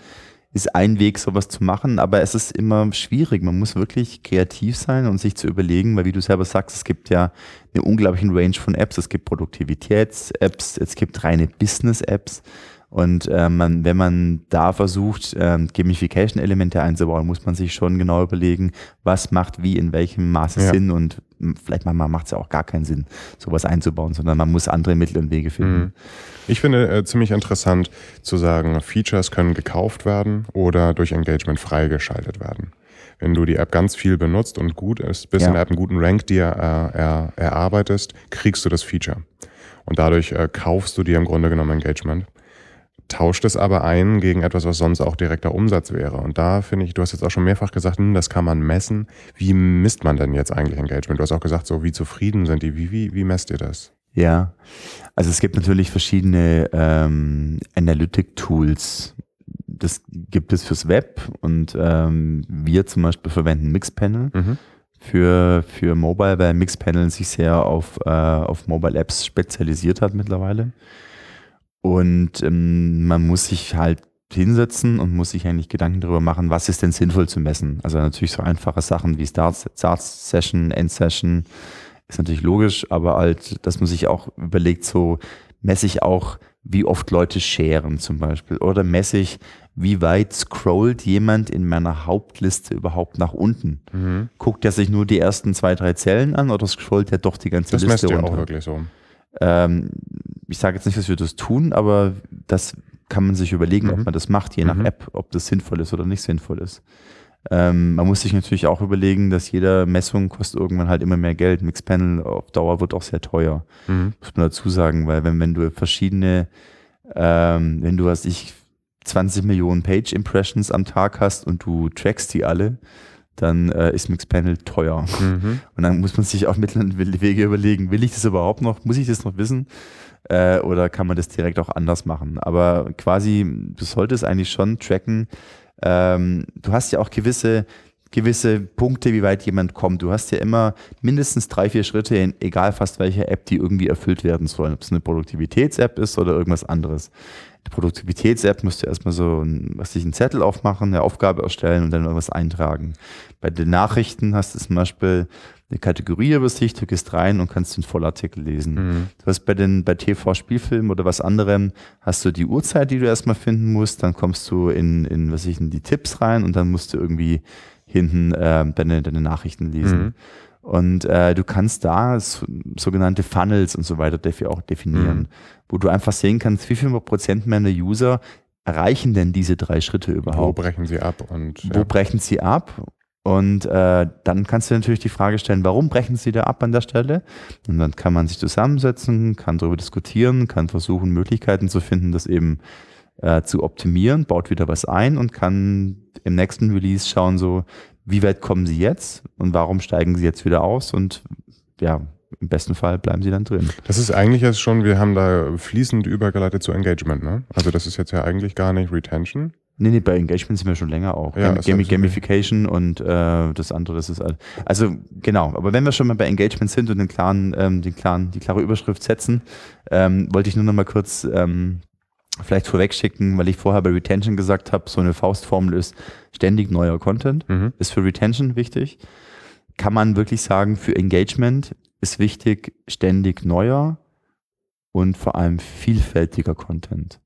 ist ein Weg, sowas zu machen, aber es ist immer schwierig. Man muss wirklich kreativ sein und sich zu überlegen, weil wie du selber sagst, es gibt ja eine unglaubliche Range von Apps. Es gibt Produktivitäts-Apps, es gibt reine Business-Apps. Und äh, man, wenn man da versucht, ähm, Gamification-Elemente einzubauen, muss man sich schon genau überlegen, was macht wie in welchem Maße Ja. Sinn und vielleicht manchmal macht es ja auch gar keinen Sinn, sowas einzubauen, sondern man muss andere Mittel und Wege finden. Mhm. Ich finde äh, ziemlich interessant zu sagen, Features können gekauft werden oder durch Engagement freigeschaltet werden. Wenn du die App ganz viel benutzt und gut ist, bis ja. in der App einen guten Rank dir äh, er, erarbeitest, kriegst du das Feature. Und dadurch äh, kaufst du dir im Grunde genommen Engagement tauscht es aber ein gegen etwas, was sonst auch direkter Umsatz wäre. Und da finde ich, du hast jetzt auch schon mehrfach gesagt, hm, das kann man messen. Wie misst man denn jetzt eigentlich Engagement? Du hast auch gesagt, so wie zufrieden sind die. Wie, wie, wie messt ihr das? Ja, also es gibt natürlich verschiedene ähm, Analytic-Tools. Das gibt es fürs Web und ähm, wir zum Beispiel verwenden Mixpanel. Mhm für, für Mobile, weil Mixpanel sich sehr auf, äh, auf Mobile Apps spezialisiert hat mittlerweile. Und ähm, man muss sich halt hinsetzen und muss sich eigentlich Gedanken darüber machen, was ist denn sinnvoll zu messen. Also natürlich so einfache Sachen wie Start, Start Session, End Session ist natürlich logisch, aber halt, dass man sich auch überlegt, so messe ich auch, wie oft Leute sharen zum Beispiel oder messe ich, wie weit scrollt jemand in meiner Hauptliste überhaupt nach unten? Mhm. Guckt er sich nur die ersten zwei, drei Zellen an oder scrollt er doch die ganze das Liste runter? Das auch wirklich so. Ähm, ich sage jetzt nicht, dass wir das tun, aber das kann man sich überlegen, mhm. ob man das macht, je nach mhm. App, ob das sinnvoll ist oder nicht sinnvoll ist. Ähm, man muss sich natürlich auch überlegen, dass jede Messung kostet irgendwann halt immer mehr Geld. Mixpanel auf Dauer wird auch sehr teuer, mhm. muss man dazu sagen, weil wenn, wenn du verschiedene, ähm, wenn du was ich 20 Millionen Page Impressions am Tag hast und du trackst die alle, dann äh, ist Mixpanel teuer. Mhm. Und dann muss man sich auf Mittel und Wege überlegen, will ich das überhaupt noch? Muss ich das noch wissen? Äh, oder kann man das direkt auch anders machen? Aber quasi, du solltest eigentlich schon tracken. Ähm, du hast ja auch gewisse, gewisse Punkte, wie weit jemand kommt. Du hast ja immer mindestens drei, vier Schritte in egal fast welcher App, die irgendwie erfüllt werden sollen. Ob es eine Produktivitäts-App ist oder irgendwas anderes. Die Produktivitäts-App musst du erstmal so ein, was ich, einen Zettel aufmachen, eine Aufgabe erstellen und dann irgendwas eintragen. Bei den Nachrichten hast du zum Beispiel eine Kategorieübersicht, du gehst rein und kannst den Vollartikel lesen. Mhm. Du hast bei den, bei TV-Spielfilmen oder was anderem, hast du die Uhrzeit, die du erstmal finden musst, dann kommst du in, in was ich, in die Tipps rein und dann musst du irgendwie hinten äh, deine, deine Nachrichten lesen. Mhm. Und äh, du kannst da so, sogenannte Funnels und so weiter auch definieren, mhm. wo du einfach sehen kannst, wie viel Prozent meiner User erreichen denn diese drei Schritte überhaupt? Wo brechen sie ab? Und, Wo brechen sie ab? Und äh, dann kannst du natürlich die Frage stellen, warum brechen sie da ab an der Stelle? Und dann kann man sich zusammensetzen, kann darüber diskutieren, kann versuchen, Möglichkeiten zu finden, das eben äh, zu optimieren, baut wieder was ein und kann im nächsten Release schauen, so, wie weit kommen sie jetzt und warum steigen sie jetzt wieder aus und ja, im besten Fall bleiben sie dann drin. Das ist eigentlich jetzt schon, wir haben da fließend übergeleitet zu Engagement, ne? Also das ist jetzt ja eigentlich gar nicht Retention, Nee, nee, bei Engagement sind wir schon länger auch. Ja, Gam Gamification und äh, das andere, das ist halt. Also genau, aber wenn wir schon mal bei Engagement sind und den klaren, ähm, den klaren, die klare Überschrift setzen, ähm, wollte ich nur noch mal kurz ähm, vielleicht vorwegschicken, weil ich vorher bei Retention gesagt habe, so eine Faustformel ist ständig neuer Content, mhm. ist für Retention wichtig. Kann man wirklich sagen, für Engagement ist wichtig ständig neuer und vor allem vielfältiger Content.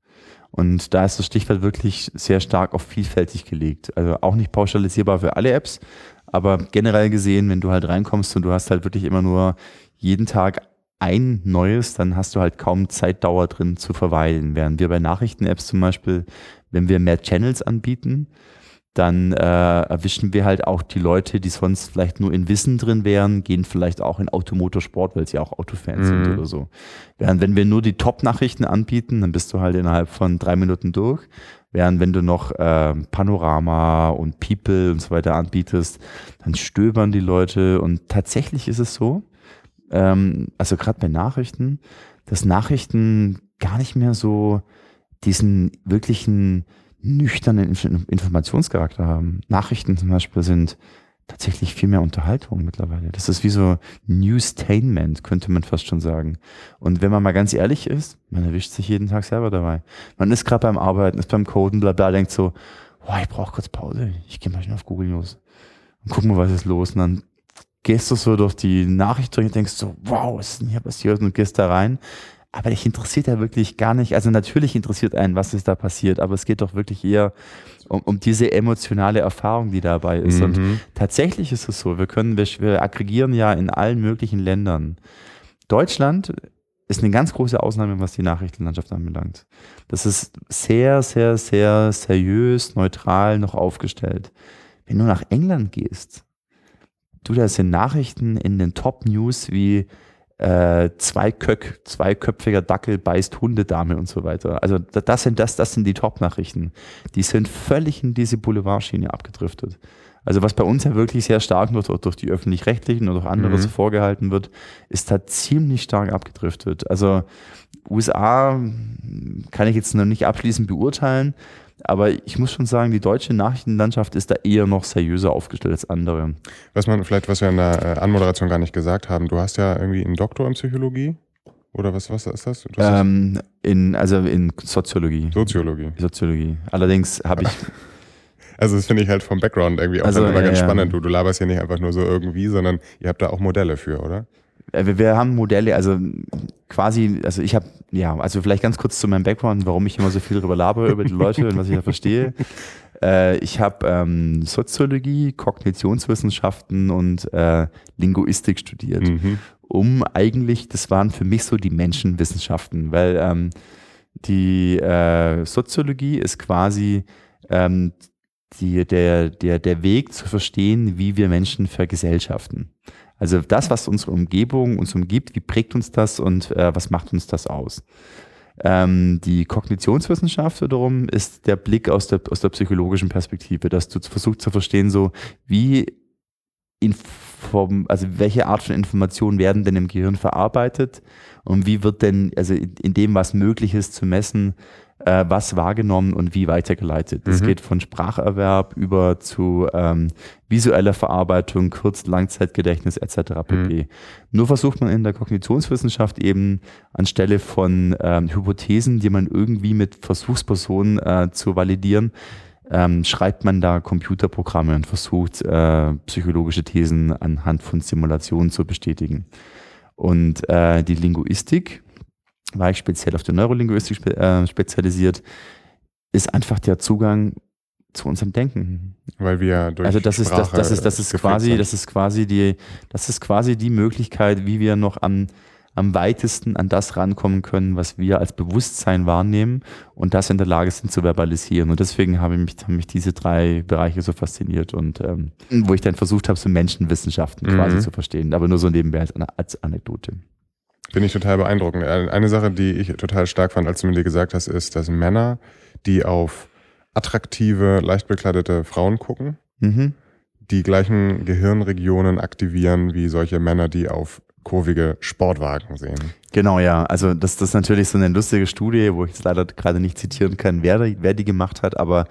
Und da ist das Stichwort wirklich sehr stark auf vielfältig gelegt. Also auch nicht pauschalisierbar für alle Apps, aber generell gesehen, wenn du halt reinkommst und du hast halt wirklich immer nur jeden Tag ein neues, dann hast du halt kaum Zeitdauer drin zu verweilen. Während wir bei Nachrichten-Apps zum Beispiel, wenn wir mehr Channels anbieten, dann äh, erwischen wir halt auch die Leute, die sonst vielleicht nur in Wissen drin wären, gehen vielleicht auch in Automotorsport, weil sie auch Autofans mhm. sind oder so. Während wenn wir nur die Top-Nachrichten anbieten, dann bist du halt innerhalb von drei Minuten durch. Während wenn du noch äh, Panorama und People und so weiter anbietest, dann stöbern die Leute und tatsächlich ist es so, ähm, also gerade bei Nachrichten, dass Nachrichten gar nicht mehr so diesen wirklichen nüchternen Informationscharakter haben. Nachrichten zum Beispiel sind tatsächlich viel mehr Unterhaltung mittlerweile. Das ist wie so Newstainment, könnte man fast schon sagen. Und wenn man mal ganz ehrlich ist, man erwischt sich jeden Tag selber dabei. Man ist gerade beim Arbeiten, ist beim Coden, bla bla, denkt so, boah, ich brauche kurz Pause, ich gehe mal schnell auf Google News und guck mal, was ist los. Und dann gehst du so durch die Nachrichten und denkst so, wow, was ist denn hier passiert? Und gehst da rein aber dich interessiert ja wirklich gar nicht, also natürlich interessiert einen, was ist da passiert, aber es geht doch wirklich eher um, um diese emotionale Erfahrung, die dabei ist. Mhm. Und tatsächlich ist es so, wir können, wir, wir aggregieren ja in allen möglichen Ländern. Deutschland ist eine ganz große Ausnahme, was die Nachrichtenlandschaft anbelangt. Das ist sehr, sehr, sehr seriös, neutral noch aufgestellt. Wenn du nach England gehst, du, da sind Nachrichten in den Top-News wie äh, Zweiköck, zweiköpfiger Dackel beißt Hundedame und so weiter. Also da- das sind das, das sind die Top-Nachrichten. Die sind völlig in diese Boulevardschiene abgedriftet. Also was bei uns ja wirklich sehr stark nur durch, durch die öffentlich-rechtlichen oder durch andere Mhm. so vorgehalten wird, ist da ziemlich stark abgedriftet. Also USA kann ich jetzt noch nicht abschließend beurteilen, aber ich muss schon sagen, die deutsche Nachrichtenlandschaft ist da eher noch seriöser aufgestellt als andere. Was man vielleicht, was wir in der äh, Anmoderation gar nicht gesagt haben, du hast ja irgendwie einen Doktor in Psychologie? Oder was, was ist das? Ähm, in, also in Soziologie. Soziologie. Soziologie. Allerdings habe ich, *laughs* Also das finde ich halt vom Background irgendwie auch Also, immer ja, ganz ja. spannend. Du, du laberst ja nicht einfach nur so irgendwie, sondern ihr habt da auch Modelle für, oder? Äh, wir, wir haben Modelle, also quasi, also ich habe, ja, also vielleicht ganz kurz zu meinem Background, warum ich immer so viel darüber labere, über die Leute und was ich da verstehe. *laughs* Äh, ich habe ähm, Soziologie, Kognitionswissenschaften und äh, Linguistik studiert. Mhm. um eigentlich, das waren für mich so die Menschenwissenschaften, weil ähm, die äh, Soziologie ist quasi ähm, die, der, der, der Weg zu verstehen, wie wir Menschen vergesellschaften. Also das, was unsere Umgebung uns umgibt, wie prägt uns das und äh, was macht uns das aus? Ähm, die Kognitionswissenschaft wiederum ist der Blick aus der, aus der psychologischen Perspektive, dass du versuchst zu verstehen, so wie Inform, also welche Art von Informationen werden denn im Gehirn verarbeitet und wie wird denn, also in in dem, was möglich ist zu messen, äh, was wahrgenommen und wie weitergeleitet. Das Mhm. geht von Spracherwerb über zu ähm, visueller Verarbeitung, Kurz-, Langzeitgedächtnis etc. pp. Nur versucht man in der Kognitionswissenschaft eben anstelle von ähm, Hypothesen, die man irgendwie mit Versuchspersonen äh, zu validieren, ähm, schreibt man da Computerprogramme und versucht, äh, psychologische Thesen anhand von Simulationen zu bestätigen. Und äh, die Linguistik, war ich speziell auf die Neurolinguistik spe äh, spezialisiert, ist einfach der Zugang zu unserem Denken. Weil wir durch Also das ist das, Sprache das ist das ist quasi sind. das ist quasi die das ist quasi die Möglichkeit, wie wir noch am am weitesten an das rankommen können, was wir als Bewusstsein wahrnehmen und das in der Lage sind zu verbalisieren. Und deswegen haben mich, haben mich diese drei Bereiche so fasziniert und ähm, wo ich dann versucht habe, so Menschenwissenschaften quasi Mhm. zu verstehen, aber nur so nebenbei als, als Anekdote. Finde ich total beeindruckend. Äh, Eine Sache, die ich total stark fand, als du mir dir gesagt hast, ist, dass Männer, die auf attraktive, leicht bekleidete Frauen gucken, Mhm. die gleichen Gehirnregionen aktivieren wie solche Männer, die auf kurvige Sportwagen sehen. Genau, ja. Also das, das ist natürlich so eine lustige Studie, wo ich jetzt leider gerade nicht zitieren kann, wer, die- wer die gemacht hat, aber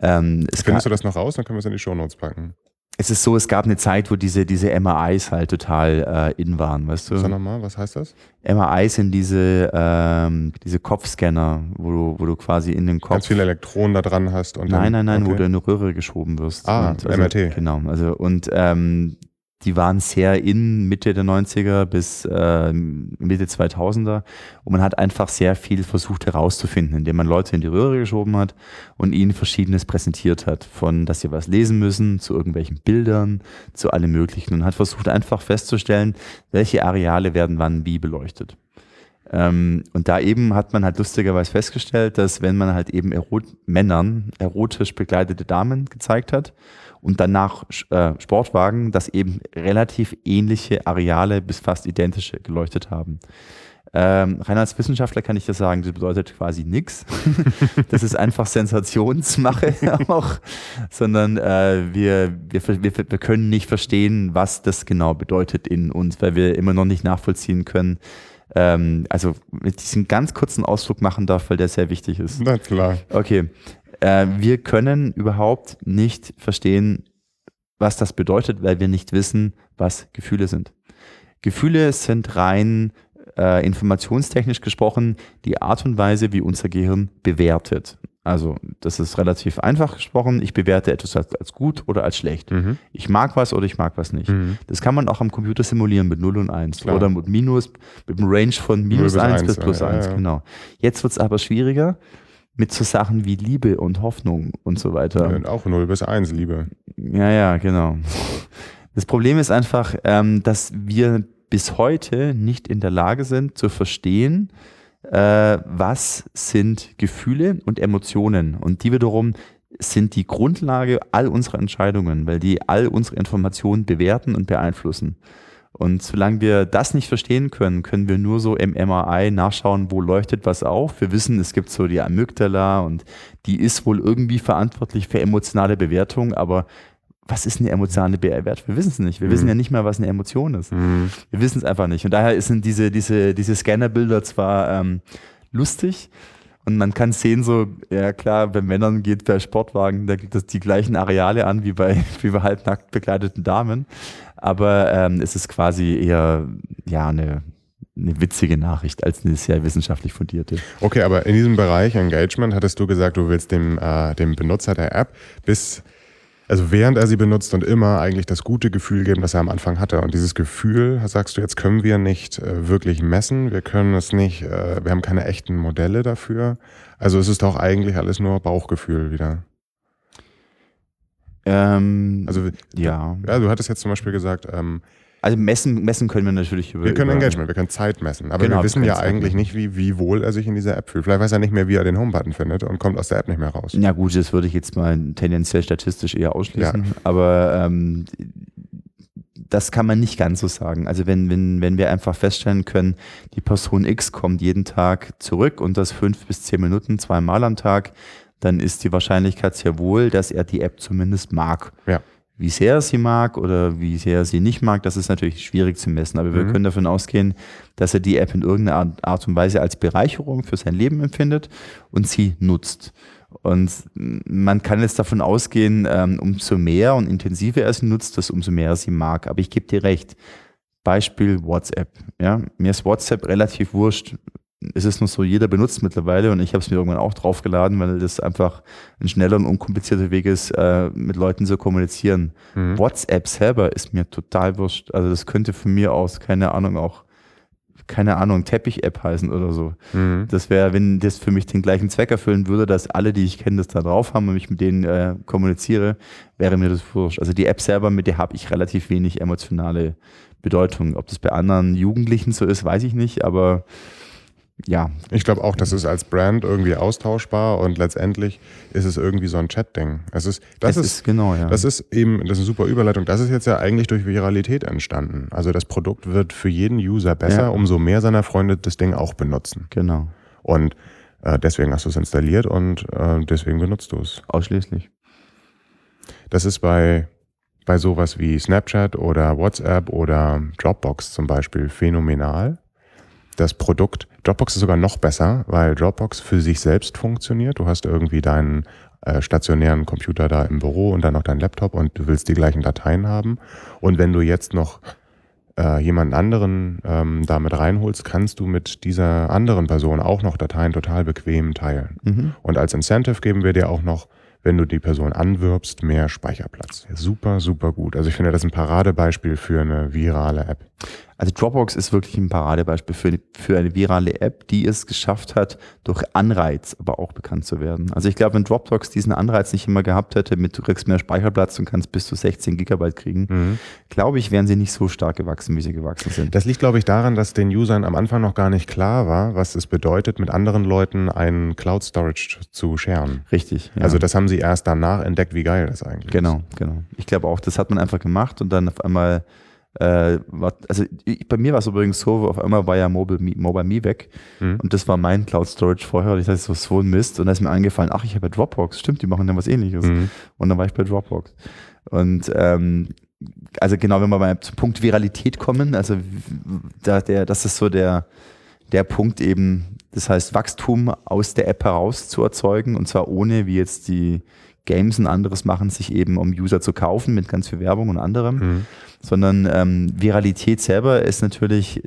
ähm, es, Findest du das noch raus? Dann können wir es in die Shownotes packen. Es ist so, es gab eine Zeit, wo diese, diese MRIs halt total äh, in waren, weißt du? Sag nochmal, was heißt das? MRIs sind diese, ähm, diese Kopfscanner, wo du, wo du quasi in den Kopf. Ganz viele Elektronen da dran hast. Und nein, nein, nein, wo okay. du in eine Röhre geschoben wirst. Ah, und, also, MRT. Genau, also und ähm, die waren sehr in Mitte der 90er bis äh, Mitte 2000er und man hat einfach sehr viel versucht herauszufinden, indem man Leute in die Röhre geschoben hat und ihnen Verschiedenes präsentiert hat, von dass sie was lesen müssen, zu irgendwelchen Bildern, zu allem Möglichen. Und hat versucht einfach festzustellen, welche Areale werden wann wie beleuchtet. Ähm, und da eben hat man halt lustigerweise festgestellt, dass wenn man halt eben Erot Männern erotisch begleitete Damen gezeigt hat und danach äh, Sportwagen, dass eben relativ ähnliche Areale bis fast identische geleuchtet haben. Ähm, rein als Wissenschaftler kann ich das sagen, das bedeutet quasi nichts. *laughs* Das ist einfach Sensationsmache *laughs* auch, sondern äh, wir, wir, wir, wir können nicht verstehen, was das genau bedeutet in uns, weil wir immer noch nicht nachvollziehen können. Ähm, also, wenn ich diesen ganz kurzen Ausdruck machen darf, weil der sehr wichtig ist. Na klar. Okay. Äh, wir können überhaupt nicht verstehen, was das bedeutet, weil wir nicht wissen, was Gefühle sind. Gefühle sind rein äh, informationstechnisch gesprochen die Art und Weise, wie unser Gehirn bewertet. Also, das ist relativ einfach gesprochen. Ich bewerte etwas als, als gut oder als schlecht. Mhm. Ich mag was oder ich mag was nicht. Mhm. Das kann man auch am Computer simulieren mit 0 und 1 Klar. oder mit Minus, mit einem Range von minus bis 1 1, bis plus ja, 1. ja. Genau. Jetzt wird es aber schwieriger mit so Sachen wie Liebe und Hoffnung und so weiter. Und auch 0 bis 1, Liebe. Ja, ja, genau. Das Problem ist einfach, ähm, dass wir bis heute nicht in der Lage sind zu verstehen, äh, was sind Gefühle und Emotionen. Und die wiederum sind die Grundlage all unserer Entscheidungen, weil die all unsere Informationen bewerten und beeinflussen. Und solange wir das nicht verstehen können, können wir nur so im MRI nachschauen, wo leuchtet was auf. Wir wissen, es gibt so die Amygdala und die ist wohl irgendwie verantwortlich für emotionale Bewertung, aber was ist eine emotionale Bewertung? Wir wissen es nicht. Wir Mhm. wissen ja nicht mal, was eine Emotion ist. Mhm. Wir wissen es einfach nicht. Und daher sind diese, diese, diese Scannerbilder zwar ähm, lustig und man kann sehen, so, ja klar, bei Männern geht bei Sportwagen, da es die gleichen Areale an wie bei, *laughs* wie bei halbnackt bekleideten Damen. Aber ähm, es ist quasi eher ja, eine, eine witzige Nachricht als eine sehr wissenschaftlich fundierte. Okay, aber in diesem Bereich Engagement hattest du gesagt, du willst dem, äh, dem Benutzer der App bis, also während er sie benutzt und immer eigentlich das gute Gefühl geben, das er am Anfang hatte. Und dieses Gefühl, sagst du, jetzt können wir nicht äh, wirklich messen, wir können es nicht, äh, wir haben keine echten Modelle dafür. Also es ist doch eigentlich alles nur Bauchgefühl wieder. Ähm, Also ja. ja, du hattest jetzt zum Beispiel gesagt, ähm, Also messen, messen können wir natürlich über. wir können über, Engagement, wir können Zeit messen, aber Genau, wir wissen ja eigentlich nicht, wie, wie wohl er sich in dieser App fühlt. Vielleicht weiß er nicht mehr, wie er den Home-Button findet und kommt aus der App nicht mehr raus. Ja gut, das würde ich jetzt mal tendenziell statistisch eher ausschließen. Aber ähm, das kann man nicht ganz so sagen. Also wenn, wenn, wenn wir einfach feststellen können, die Person X kommt jeden Tag zurück und das fünf bis zehn Minuten, zweimal am Tag, dann ist die Wahrscheinlichkeit sehr wohl, dass er die App zumindest mag. Ja. Wie sehr er sie mag oder wie sehr er sie nicht mag, das ist natürlich schwierig zu messen. Aber wir Mhm. können davon ausgehen, dass er die App in irgendeiner Art, Art und Weise als Bereicherung für sein Leben empfindet und sie nutzt. Und man kann jetzt davon ausgehen, ähm, umso mehr und intensiver er sie nutzt, dass umso mehr er sie mag. Aber ich gebe dir recht. Beispiel WhatsApp. Ja, mir ist WhatsApp relativ wurscht. Es ist nur so, jeder benutzt mittlerweile und ich habe es mir irgendwann auch draufgeladen, weil das einfach ein schneller und unkomplizierter Weg ist, äh, mit Leuten zu kommunizieren. Mhm. WhatsApp selber ist mir total wurscht. Also das könnte von mir aus, keine Ahnung, auch, keine Ahnung, Teppich-App heißen oder so. Mhm. Das wäre, wenn das für mich den gleichen Zweck erfüllen würde, dass alle, die ich kenne, das da drauf haben und ich mit denen äh, kommuniziere, wäre mir das wurscht. Also die App selber, mit der habe ich relativ wenig emotionale Bedeutung. Ob das bei anderen Jugendlichen so ist, weiß ich nicht, aber ja, Ich glaube auch, das ist als Brand irgendwie austauschbar und letztendlich ist es irgendwie so ein Chat-Ding. Es ist, das es ist, genau, ja. das ist eben, das ist eine super Überleitung. Das ist jetzt ja eigentlich durch Viralität entstanden. Also das Produkt wird für jeden User besser, Ja. umso mehr seiner Freunde das Ding auch benutzen. genau, Und äh, deswegen hast du es installiert und äh, deswegen benutzt du es. ausschließlich. Das ist bei, bei sowas wie Snapchat oder WhatsApp oder Dropbox zum Beispiel phänomenal. Das Produkt, Dropbox ist sogar noch besser, weil Dropbox für sich selbst funktioniert. Du hast irgendwie deinen äh, stationären Computer da im Büro und dann noch deinen Laptop und du willst die gleichen Dateien haben. Und wenn du jetzt noch äh, jemanden anderen ähm, damit reinholst, kannst du mit dieser anderen Person auch noch Dateien total bequem teilen. Mhm. Und als Incentive geben wir dir auch noch, wenn du die Person anwirbst, mehr Speicherplatz. Super, super gut. Also ich finde, das ist ein Paradebeispiel für eine virale App. Also Dropbox ist wirklich ein Paradebeispiel für, für eine virale App, die es geschafft hat, durch Anreiz aber auch bekannt zu werden. Also ich glaube, wenn Dropbox diesen Anreiz nicht immer gehabt hätte, mit du kriegst mehr Speicherplatz und kannst bis zu 16 Gigabyte kriegen, glaube ich, wären sie nicht so stark gewachsen, wie sie gewachsen sind. Das liegt, glaube ich, daran, dass den Usern am Anfang noch gar nicht klar war, was es bedeutet, mit anderen Leuten einen Cloud Storage zu scheren. Richtig. Ja. Also das haben sie erst danach entdeckt, wie geil das eigentlich Genau, genau. Ich glaube auch, das hat man einfach gemacht und dann auf einmal, äh, also ich, bei mir war es übrigens so, auf einmal war ja Mobile Me, Mobile Me weg Mhm. und das war mein Cloud Storage vorher und ich dachte, so, so ein Mist und dann ist mir eingefallen, ach, ich habe ja Dropbox, stimmt, die machen dann was ähnliches ist. Mhm. und dann war ich bei Dropbox und ähm, also genau, wenn wir mal zum Punkt Viralität kommen, also da, der, das ist so der, der Punkt eben, das heißt Wachstum aus der App heraus zu erzeugen und zwar ohne, wie jetzt die Games und anderes machen, sich eben um User zu kaufen mit ganz viel Werbung und anderem, Mhm. sondern ähm, Viralität selber ist natürlich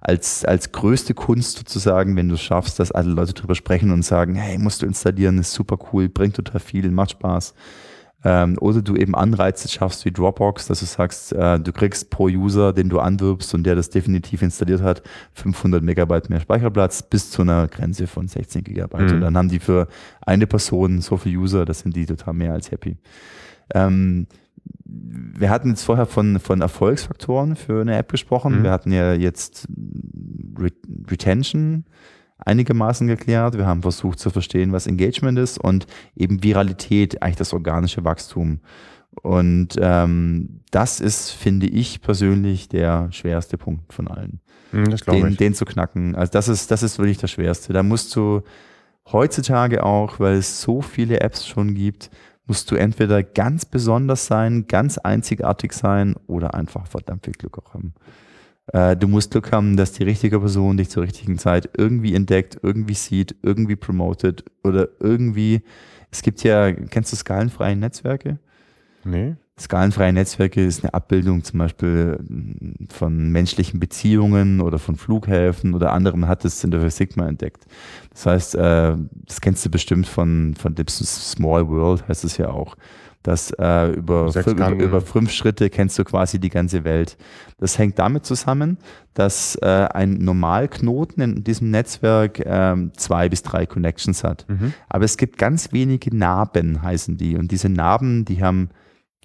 als, als größte Kunst sozusagen, wenn du es schaffst, dass alle Leute drüber sprechen und sagen, hey, musst du installieren, ist super cool, bringt total viel, macht Spaß. Ähm, oder du eben Anreize schaffst wie Dropbox, dass du sagst, äh, du kriegst pro User, den du anwirbst und der das definitiv installiert hat, 500 Megabyte mehr Speicherplatz bis zu einer Grenze von 16 Gigabyte. Mhm. Und dann haben die für eine Person so viele User, das sind die total mehr als happy. Ähm, wir hatten jetzt vorher von, von Erfolgsfaktoren für eine App gesprochen. Mhm. Wir hatten ja jetzt Retention, einigermaßen geklärt. Wir haben versucht zu verstehen, was Engagement ist und eben Viralität, eigentlich das organische Wachstum. Und ähm, das ist, finde ich persönlich, der schwerste Punkt von allen. Hm, das den, ich. den zu knacken. Also das ist, das ist wirklich das Schwerste. Da musst du heutzutage auch, weil es so viele Apps schon gibt, musst du entweder ganz besonders sein, ganz einzigartig sein oder einfach verdammt viel Glück auch haben. Äh, du musst Glück haben, dass die richtige Person dich zur richtigen Zeit irgendwie entdeckt, irgendwie sieht, irgendwie promotet oder irgendwie. Es gibt ja, kennst du skalenfreie Netzwerke? Nee. Skalenfreie Netzwerke ist eine Abbildung zum Beispiel von menschlichen Beziehungen oder von Flughäfen oder anderem hat es in der Physik mal entdeckt. Das heißt, äh, das kennst du bestimmt von, von dem Small World, heißt es ja auch dass äh, über, fünf, über, über, fünf Schritte kennst du quasi die ganze Welt. Das hängt damit zusammen, dass äh, ein Normalknoten in diesem Netzwerk äh, zwei bis drei Connections hat. Mhm. Aber es gibt ganz wenige Narben, heißen die. Und diese Narben, die haben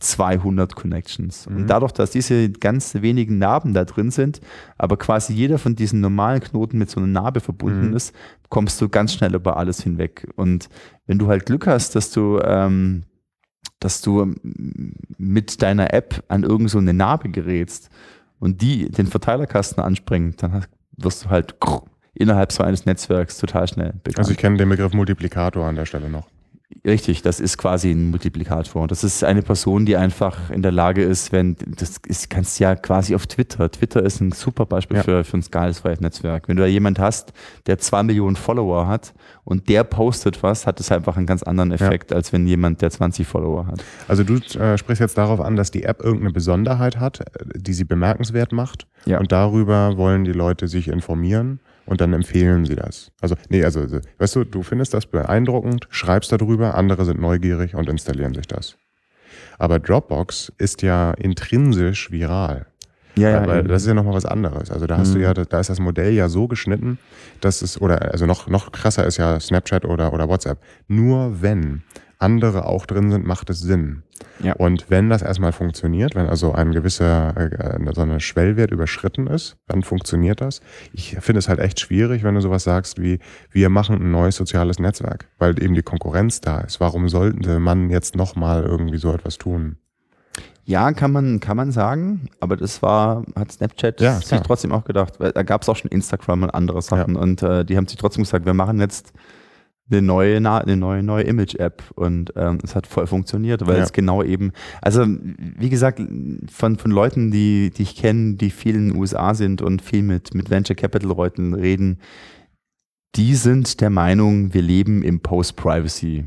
200 Connections. Mhm. Und dadurch, dass diese ganz wenigen Narben da drin sind, aber quasi jeder von diesen normalen Knoten mit so einer Narbe verbunden mhm. ist, kommst du ganz schnell über alles hinweg. Und wenn du halt Glück hast, dass du ähm, dass du mit deiner App an irgend so eine Narbe gerätst und die den Verteilerkasten anspringt, dann wirst du halt innerhalb so eines Netzwerks total schnell bekannt. Also ich kenne den Begriff Multiplikator an der Stelle noch. Richtig, das ist quasi ein Multiplikator. Das ist eine Person, die einfach in der Lage ist, wenn, das ist, kannst du ja quasi auf Twitter. Twitter ist ein super Beispiel ja. für, für ein skalesfreies Netzwerk. Wenn du da jemand hast, der zwei Millionen Follower hat und der postet was, hat es einfach einen ganz anderen Effekt, ja. als wenn jemand, der 20 Follower hat. Also du äh, sprichst jetzt darauf an, dass die App irgendeine Besonderheit hat, äh, die sie bemerkenswert macht. Ja. Und darüber wollen die Leute sich informieren und dann empfehlen sie das. Also, nee, also, also, weißt du, du findest das beeindruckend, schreibst darüber, andere sind neugierig und installieren sich das. Aber Dropbox ist ja intrinsisch viral. Ja, ja, weil das ist ja nochmal was anderes. Also da hast mhm. du ja, da ist das Modell ja so geschnitten, dass es, oder also noch, noch krasser ist ja Snapchat oder, oder WhatsApp. Nur wenn andere auch drin sind, macht es Sinn. Ja. Und wenn das erstmal funktioniert, wenn also ein gewisser äh, so eine Schwellwert überschritten ist, dann funktioniert das. Ich finde es halt echt schwierig, wenn du sowas sagst wie wir machen ein neues soziales Netzwerk, weil eben die Konkurrenz da ist. Warum sollte man jetzt nochmal irgendwie so etwas tun? Ja, kann man, kann man sagen, aber das war, hat Snapchat ja, sich trotzdem auch gedacht, weil da gab es auch schon Instagram und andere Sachen ja. und äh, die haben sich trotzdem gesagt, wir machen jetzt eine neue, eine neue, neue Image-App und ähm, es hat voll funktioniert, weil ja. es genau eben, also wie gesagt, von, von Leuten, die, die ich kenne, die viel in den USA sind und viel mit, mit Venture Capital-Leuten reden, die sind der Meinung, wir leben im Post-Privacy.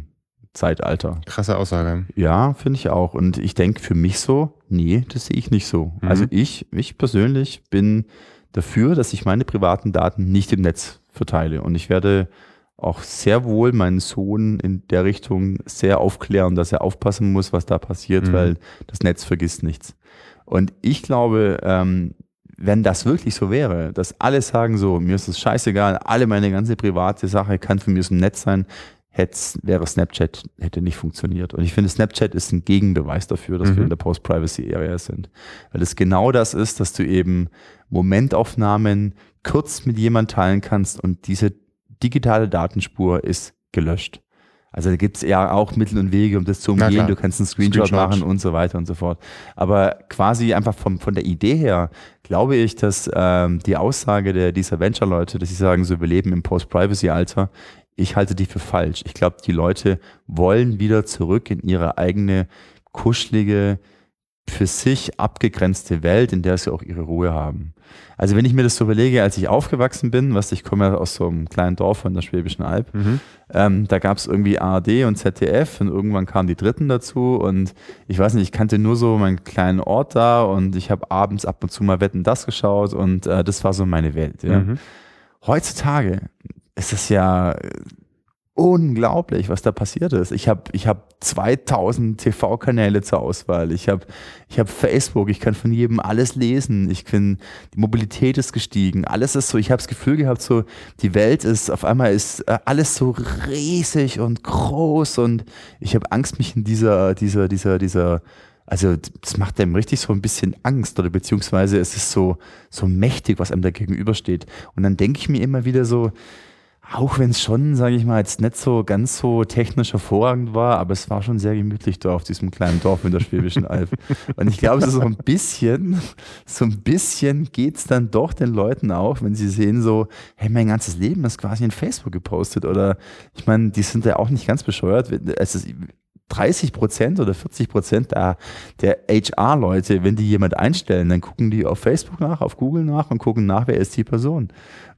Zeitalter. Krasse Aussage. Ja, finde ich auch. Und ich denke für mich so, nee, das sehe ich nicht so. Mhm. Also ich, ich persönlich bin dafür, dass ich meine privaten Daten nicht im Netz verteile. Und ich werde auch sehr wohl meinen Sohn in der Richtung sehr aufklären, dass er aufpassen muss, was da passiert, mhm. weil das Netz vergisst nichts. Und ich glaube, ähm, wenn das wirklich so wäre, dass alle sagen so, mir ist es scheißegal, alle meine ganze private Sache kann für mich im Netz sein, hätte, wäre Snapchat, hätte nicht funktioniert. Und ich finde, Snapchat ist ein Gegenbeweis dafür, dass mhm. wir in der Post-Privacy-Area sind. Weil es genau das ist, dass du eben Momentaufnahmen kurz mit jemand teilen kannst und diese digitale Datenspur ist gelöscht. Also da gibt es ja auch Mittel und Wege, um das zu umgehen. Du kannst einen Screenshot, Screenshot, machen und so weiter und so fort. Aber quasi einfach vom, von der Idee her glaube ich, dass ähm, die Aussage der, dieser Venture-Leute, dass sie sagen, so wir leben im Post-Privacy-Alter, ich halte die für falsch. Ich glaube, die Leute wollen wieder zurück in ihre eigene kuschelige, für sich abgegrenzte Welt, in der sie auch ihre Ruhe haben. Also wenn ich mir das so überlege, als ich aufgewachsen bin, was ich komme ja aus so einem kleinen Dorf von der Schwäbischen Alb, mhm. ähm, da gab es irgendwie ARD und ZDF und irgendwann kamen die Dritten dazu und ich weiß nicht, ich kannte nur so meinen kleinen Ort da und ich habe abends ab und zu mal Wetten das geschaut und äh, das war so meine Welt. Ja. Mhm. Heutzutage ist es ja unglaublich, was da passiert ist. Ich habe ich hab 2000 TV-Kanäle zur Auswahl. Ich habe ich hab Facebook, ich kann von jedem alles lesen. Ich bin, die Mobilität ist gestiegen. Alles ist so, ich habe das Gefühl gehabt, so, die Welt ist, auf einmal ist äh, alles so riesig und groß und ich habe Angst, mich in dieser, dieser, dieser, dieser, also das macht einem richtig so ein bisschen Angst oder beziehungsweise es ist so, so mächtig, was einem da gegenübersteht. Und dann denke ich mir immer wieder so, auch wenn es schon, sage ich mal, jetzt nicht so ganz so technisch hervorragend war, aber es war schon sehr gemütlich da auf diesem kleinen Dorf in der Schwäbischen Alb. Und ich glaube, so ein bisschen, so ein bisschen geht's dann doch den Leuten auch, wenn sie sehen so, hey, mein ganzes Leben ist quasi in Facebook gepostet. Oder ich meine, die sind ja auch nicht ganz bescheuert. Es ist, 30 Prozent oder 40 Prozent der, der HR-Leute, wenn die jemand einstellen, dann gucken die auf Facebook nach, auf Google nach und gucken nach, wer ist die Person.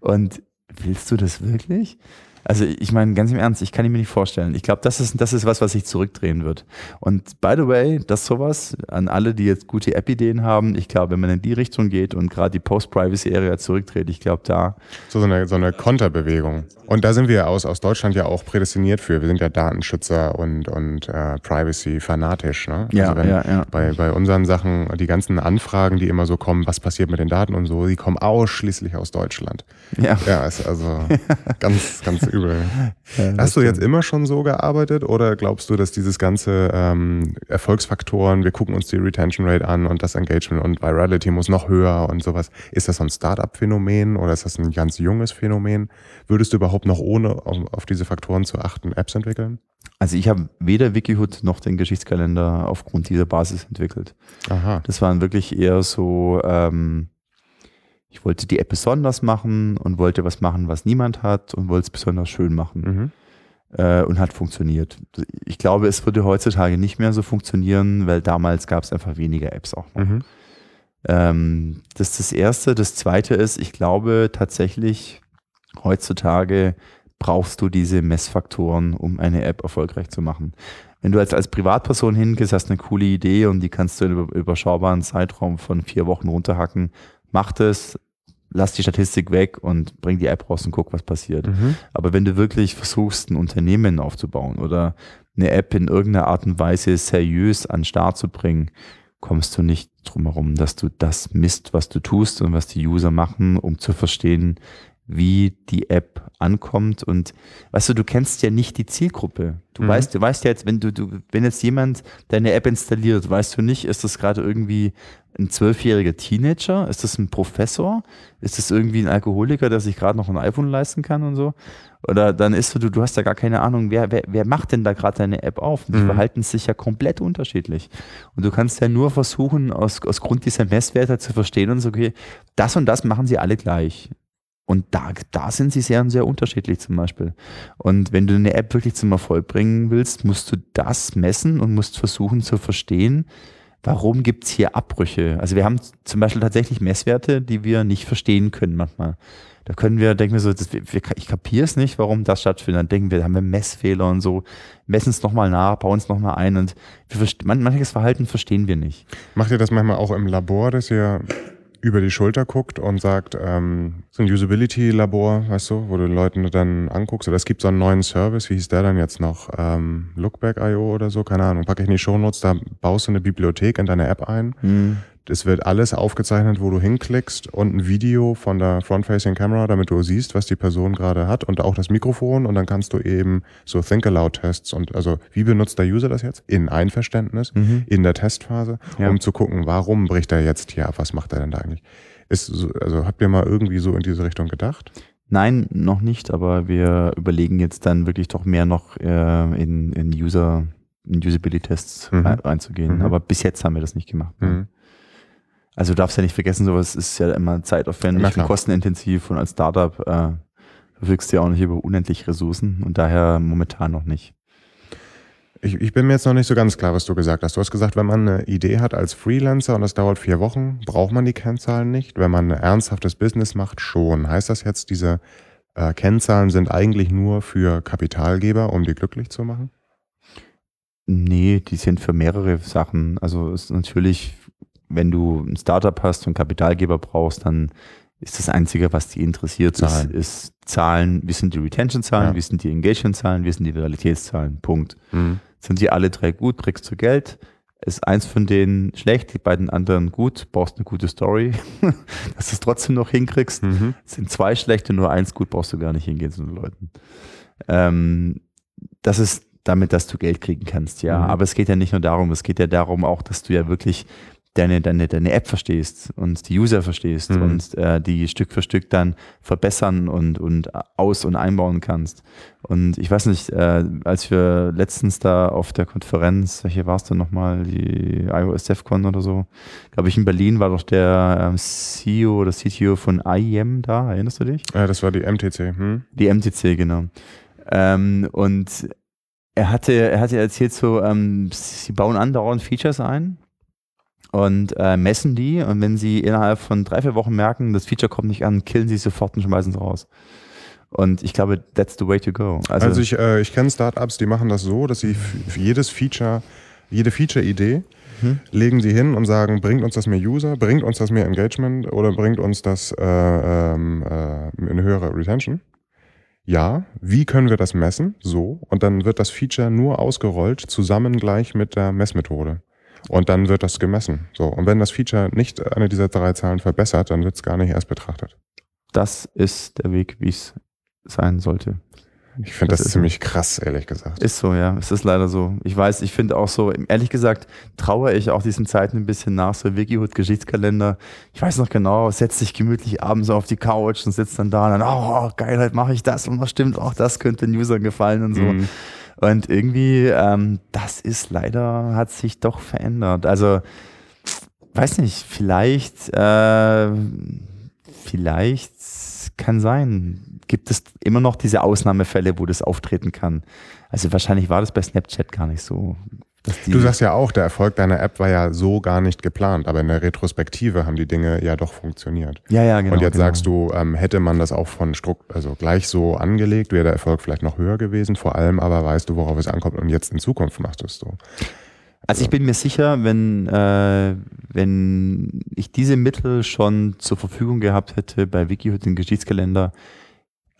Und willst du das wirklich? Also ich meine, ganz im Ernst, ich kann ihn mir nicht vorstellen. Ich glaube, das ist, das ist was, was sich zurückdrehen wird. Und by the way, das sowas an alle, die jetzt gute App-Ideen haben, ich glaube, wenn man in die Richtung geht und gerade die Post-Privacy-Area zurückdreht, ich glaube da... So, so eine, so eine Konterbewegung. Und da sind wir aus, aus Deutschland ja auch prädestiniert für. Wir sind ja Datenschützer und, und äh, Privacy-fanatisch. Ne? Ja, also ja, ja. Bei, bei unseren Sachen, die ganzen Anfragen, die immer so kommen, was passiert mit den Daten und so, die kommen ausschließlich aus Deutschland. Ja. Ja, ist also *laughs* ganz, ganz übel. Ja, Hast du jetzt immer schon so gearbeitet oder glaubst du, dass dieses ganze ähm, Erfolgsfaktoren, wir gucken uns die Retention Rate an und das Engagement und Virality muss noch höher und sowas, ist das so ein Startup-Phänomen oder ist das ein ganz junges Phänomen? Würdest du überhaupt noch ohne auf diese Faktoren zu achten Apps entwickeln? Also ich habe weder Wikihood noch den Geschichtskalender aufgrund dieser Basis entwickelt. Aha. Das waren wirklich eher so ähm, ich wollte die App besonders machen und wollte was machen, was niemand hat und wollte es besonders schön machen. Mhm. Äh, und hat funktioniert. Ich glaube, es würde heutzutage nicht mehr so funktionieren, weil damals gab es einfach weniger Apps auch noch. Mhm. Ähm, das ist das Erste. Das Zweite ist, ich glaube tatsächlich, heutzutage brauchst du diese Messfaktoren, um eine App erfolgreich zu machen. Wenn du als, als Privatperson hingehst, hast eine coole Idee und die kannst du in einem überschaubaren Zeitraum von vier Wochen runterhacken, mach das, lass die Statistik weg und bring die App raus und guck, was passiert. Mhm. Aber wenn du wirklich versuchst, ein Unternehmen aufzubauen oder eine App in irgendeiner Art und Weise seriös an den Start zu bringen, kommst du nicht drum herum, dass du das misst, was du tust und was die User machen, um zu verstehen, wie die App ankommt und weißt du, du kennst ja nicht die Zielgruppe. Du mhm. weißt, du weißt ja jetzt, wenn du, du, wenn jetzt jemand deine App installiert, weißt du nicht, ist das gerade irgendwie ein zwölfjähriger Teenager? Ist das ein Professor? Ist das irgendwie ein Alkoholiker, der sich gerade noch ein iPhone leisten kann und so? Oder dann ist du, du hast ja gar keine Ahnung, wer, wer, wer macht denn da gerade deine App auf? Und die mhm. verhalten sich ja komplett unterschiedlich. Und du kannst ja nur versuchen, aus, aus Grund dieser Messwerte zu verstehen und so, okay, das und das machen sie alle gleich. Und da, da sind sie sehr, sehr unterschiedlich zum Beispiel. Und wenn du eine App wirklich zum Erfolg bringen willst, musst du das messen und musst versuchen zu verstehen, warum gibt es hier Abbrüche? Also wir haben zum Beispiel tatsächlich Messwerte, die wir nicht verstehen können manchmal. Da können wir, denken wir so, das, wir, ich kapiere es nicht, warum das stattfindet. Dann denken wir, haben wir Messfehler und so, messen es nochmal nach, bauen es nochmal ein und wir, manches Verhalten verstehen wir nicht. Macht ihr das manchmal auch im Labor, dass ihr über die Schulter guckt und sagt, ähm, so ein Usability-Labor, weißt du, wo du Leuten dann anguckst, oder es gibt so einen neuen Service, wie hieß der dann jetzt noch? Ähm, Lookback.io oder so, keine Ahnung, packe ich in die Shownotes, da baust du eine Bibliothek in deine App ein. Mhm. Es wird alles aufgezeichnet, wo du hinklickst und ein Video von der Front-Facing Camera, damit du siehst, was die Person gerade hat und auch das Mikrofon und dann kannst du eben so Think-Aloud-Tests und also wie benutzt der User das jetzt? In Einverständnis, mhm. in der Testphase, ja. um zu gucken, warum bricht er jetzt hier ab, was macht er denn da eigentlich? Ist, also habt ihr mal irgendwie so in diese Richtung gedacht? Nein, noch nicht, aber wir überlegen jetzt dann wirklich doch mehr noch äh, in, in User, in Usability-Tests mhm. reinzugehen. Mhm. Aber bis jetzt haben wir das nicht gemacht. Mhm. Also du darfst ja nicht vergessen, sowas ist ja immer zeitaufwendig und kostenintensiv und als Startup äh, verfügst du ja auch nicht über unendlich Ressourcen und daher momentan noch nicht. Ich, ich bin mir jetzt noch nicht so ganz klar, was du gesagt hast. Du hast gesagt, wenn man eine Idee hat als Freelancer und das dauert vier Wochen, braucht man die Kennzahlen nicht. Wenn man ein ernsthaftes Business macht, schon. Heißt das jetzt, diese äh, Kennzahlen sind eigentlich nur für Kapitalgeber, um die glücklich zu machen? Nee, die sind für mehrere Sachen. Also ist natürlich, wenn du ein Startup hast und Kapitalgeber brauchst, dann ist das Einzige, was die interessiert, Zahlen. Ist, ist Zahlen. Wie sind die Retention-Zahlen, ja. wie sind die Engagement-Zahlen, wie sind die Realitätszahlen? Punkt. Mhm. Sind die alle drei gut, kriegst du Geld. Ist eins von denen schlecht, die beiden anderen gut, brauchst eine gute Story, *laughs* dass du es trotzdem noch hinkriegst. Mhm. Sind zwei schlechte, nur eins gut, brauchst du gar nicht hingehen zu den Leuten. Ähm, das ist damit, dass du Geld kriegen kannst, ja. Mhm. Aber es geht ja nicht nur darum, es geht ja darum auch, dass du ja wirklich deine, deine, deine App verstehst und die User verstehst mhm. und äh, die Stück für Stück dann verbessern und, und aus- und einbauen kannst. Und ich weiß nicht, äh, als wir letztens da auf der Konferenz, welche war es denn nochmal, die iOS DevCon oder so, glaube ich in Berlin war doch der ähm, CEO oder CTO von IEM da, erinnerst du dich? Ja, das war die MTC. Hm? Die MTC, genau. Ähm, und er hatte, er hatte erzählt so, ähm, sie bauen andauernd Features ein und äh, messen die und wenn sie innerhalb von drei, vier Wochen merken, das Feature kommt nicht an, killen sie sofort und schmeißen es raus. Und ich glaube, that's the way to go. Also, also ich, äh, ich kenne Startups, die machen das so, dass sie für jedes Feature, jede Feature-Idee hm? legen sie hin und sagen, bringt uns das mehr User, bringt uns das mehr Engagement oder bringt uns das äh, ähm, äh, eine höhere Retention. Ja, wie können wir das messen? So. Und dann wird das Feature nur ausgerollt, zusammen gleich mit der Messmethode. Und dann wird das gemessen. So. Und wenn das Feature nicht eine dieser drei Zahlen verbessert, dann wird es gar nicht erst betrachtet. Das ist der Weg, wie es sein sollte. Ich finde das, das ziemlich krass, ehrlich gesagt. Ist so, ja. Es ist leider so. Ich weiß, ich finde auch so, ehrlich gesagt, traue ich auch diesen Zeiten ein bisschen nach, so Wikihood Geschichtskalender. Ich weiß noch genau, setzt sich gemütlich abends auf die Couch und sitzt dann da und dann, oh, geil, halt mache ich das und was stimmt, auch das könnte den Usern gefallen und so. Mhm. Und irgendwie, ähm, das ist leider, hat sich doch verändert. Also, weiß nicht, vielleicht, äh, vielleicht kann sein. Gibt es immer noch diese Ausnahmefälle, wo das auftreten kann? Also wahrscheinlich war das bei Snapchat gar nicht so. Du sagst ja auch, der Erfolg deiner App war ja so gar nicht geplant, aber in der Retrospektive haben die Dinge ja doch funktioniert. Ja, ja, genau. Und jetzt genau. sagst du, ähm, hätte man das auch von Strukt, also gleich so angelegt, wäre der Erfolg vielleicht noch höher gewesen. Vor allem aber weißt du, worauf es ankommt und jetzt in Zukunft machst du es so. Also, also ich bin mir sicher, wenn, äh, wenn ich diese Mittel schon zur Verfügung gehabt hätte bei Wikihood den Geschichtskalender,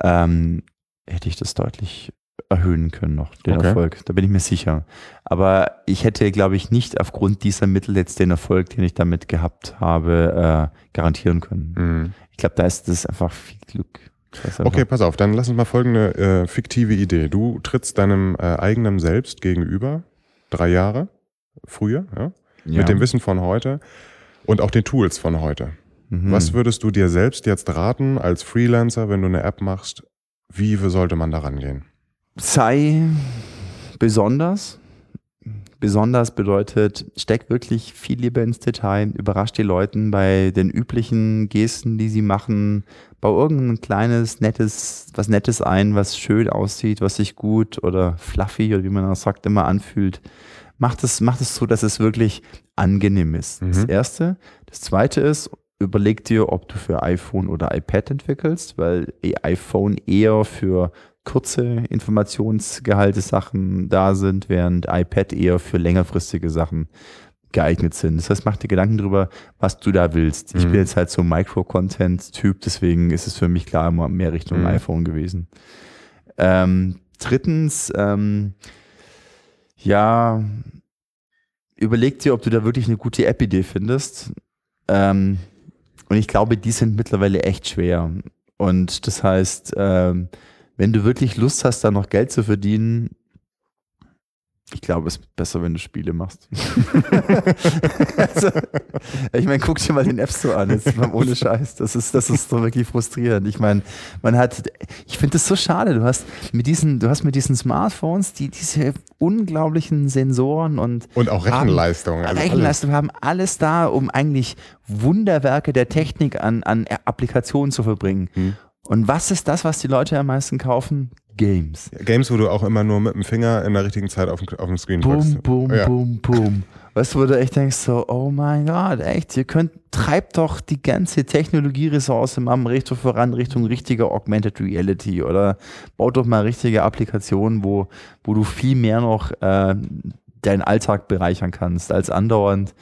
ähm, hätte ich das deutlich erhöhen können noch, den okay. Erfolg. Da bin ich mir sicher. Aber ich hätte, glaube ich, nicht aufgrund dieser Mittel jetzt den Erfolg, den ich damit gehabt habe, äh, garantieren können. Mhm. Ich glaube, da ist das einfach viel Glück. Okay, pass auf, dann lass uns mal folgende äh, fiktive Idee. Du trittst deinem äh, eigenen Selbst gegenüber, drei Jahre früher, ja? ja. mit dem Wissen von heute und auch den Tools von heute. Mhm. Was würdest du dir selbst jetzt raten als Freelancer, wenn du eine App machst? Wie sollte man da rangehen? Sei besonders. Besonders bedeutet, steck wirklich viel lieber ins Detail, überrasch die Leute bei den üblichen Gesten, die sie machen, bau irgendein kleines, nettes, was Nettes ein, was schön aussieht, was sich gut oder fluffy oder wie man auch sagt, immer anfühlt. Mach das, mach das so, dass es wirklich angenehm ist. Mhm. Das erste. Das zweite ist, überleg dir, ob du für iPhone oder iPad entwickelst, weil iPhone eher für kurze Informationsgehalte Sachen da sind, während iPad eher für längerfristige Sachen geeignet sind. Das heißt, mach dir Gedanken darüber, was du da willst. Ich mhm. bin jetzt halt so Micro-Content-Typ, deswegen ist es für mich klar immer mehr Richtung mhm. iPhone gewesen. Ähm, drittens, ähm, ja, überleg dir, ob du da wirklich eine gute App-Idee findest. Ähm, und ich glaube, die sind mittlerweile echt schwer. Und das heißt, ähm, wenn du wirklich Lust hast, da noch Geld zu verdienen, ich glaube, es ist besser, wenn du Spiele machst. *laughs* also, ich meine, guck dir mal den App Store an, jetzt mal ohne Scheiß. Das ist, das ist doch wirklich frustrierend. Ich meine, man hat, ich finde das so schade. Du hast mit diesen, du hast mit diesen Smartphones, die diese unglaublichen Sensoren und und auch Rechenleistung, haben, also Rechenleistung haben alles da, um eigentlich Wunderwerke der Technik an, an Applikationen zu verbringen. Hm. Und was ist das, was die Leute am meisten kaufen? Games. Games, wo du auch immer nur mit dem Finger in der richtigen Zeit auf dem, auf dem Screen drückst. Boom, boom, Ja. boom, boom. Weißt du, wo du echt denkst, so, oh mein Gott, echt, ihr könnt, treibt doch die ganze Technologieressource mal Richtung voran, Richtung richtiger Augmented Reality oder baut doch mal richtige Applikationen, wo, wo du viel mehr noch äh, deinen Alltag bereichern kannst, als andauernd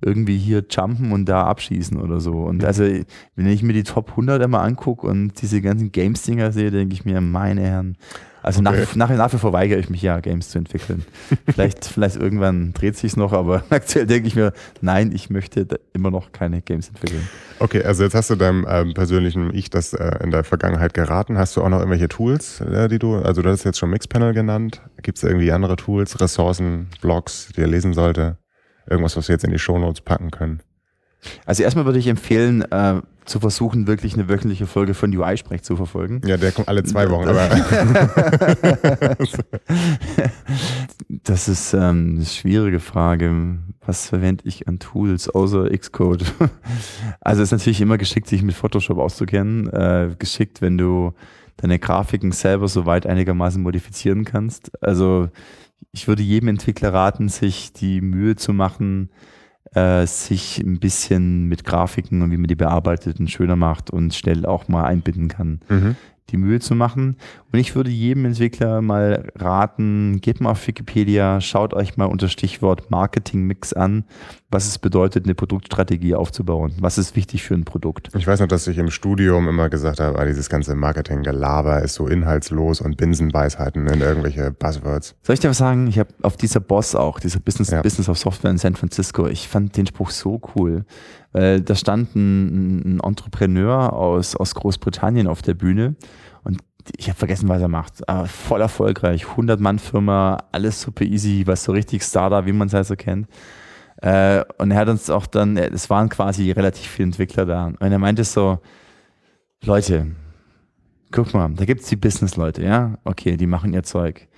irgendwie hier jumpen und da abschießen oder so. Und also, wenn ich mir die Top 100 immer angucke und diese ganzen Games-Dinger sehe, denke ich mir, meine Herren, also Okay. nach, nach, nach wie vor weigere ich mich ja, Games zu entwickeln. *laughs* vielleicht, vielleicht irgendwann dreht sich's noch, aber *laughs* aktuell denke ich mir, nein, ich möchte immer noch keine Games entwickeln. Okay, also jetzt hast du deinem ähm, persönlichen Ich das äh, in der Vergangenheit geraten. Hast du auch noch irgendwelche Tools, äh, die du, also du hast jetzt schon Mixpanel genannt. Gibt es irgendwie andere Tools, Ressourcen, Blogs, die er lesen sollte? Irgendwas, was wir jetzt in die Shownotes packen können? Also erstmal würde ich empfehlen, äh, zu versuchen, wirklich eine wöchentliche Folge von UI-Sprech zu verfolgen. Ja, der kommt alle zwei Wochen, aber *laughs* Das ist ähm, eine schwierige Frage. Was verwende ich an Tools außer Xcode? *laughs* Also es ist natürlich immer geschickt, sich mit Photoshop auszukennen. Äh, geschickt, wenn du deine Grafiken selber soweit einigermaßen modifizieren kannst. Also ich würde jedem Entwickler raten, sich die Mühe zu machen, äh, sich ein bisschen mit Grafiken und wie man die bearbeitet und schöner macht und schnell auch mal einbinden kann mhm. die Mühe zu machen. Und ich würde jedem Entwickler mal raten, geht mal auf Wikipedia, schaut euch mal unter Stichwort Marketing-Mix an, was es bedeutet, eine Produktstrategie aufzubauen. Was ist wichtig für ein Produkt? ich weiß noch, dass ich im Studium immer gesagt habe, ah, dieses ganze Marketing-Gelaber ist so inhaltslos und Binsenweisheiten in irgendwelche Buzzwords. Soll ich dir was sagen? Ich habe auf dieser Boss auch, dieser Business, Ja. Business of Software in San Francisco, ich fand den Spruch so cool. Weil da stand ein, ein Entrepreneur aus, aus Großbritannien auf der Bühne und ich habe vergessen, was er macht. Aber voll erfolgreich, 100-Mann-Firma, alles super easy, was so richtig Startup, wie man es halt so kennt. Äh, und er hat uns auch dann, äh, es waren quasi relativ viele Entwickler da. Und er meinte so, Leute, guck mal, da gibt's die Business-Leute, ja? Okay, die machen ihr Zeug.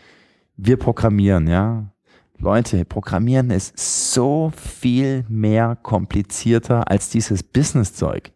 Wir programmieren, ja? Leute, Programmieren ist so viel mehr komplizierter als dieses Business-Zeug.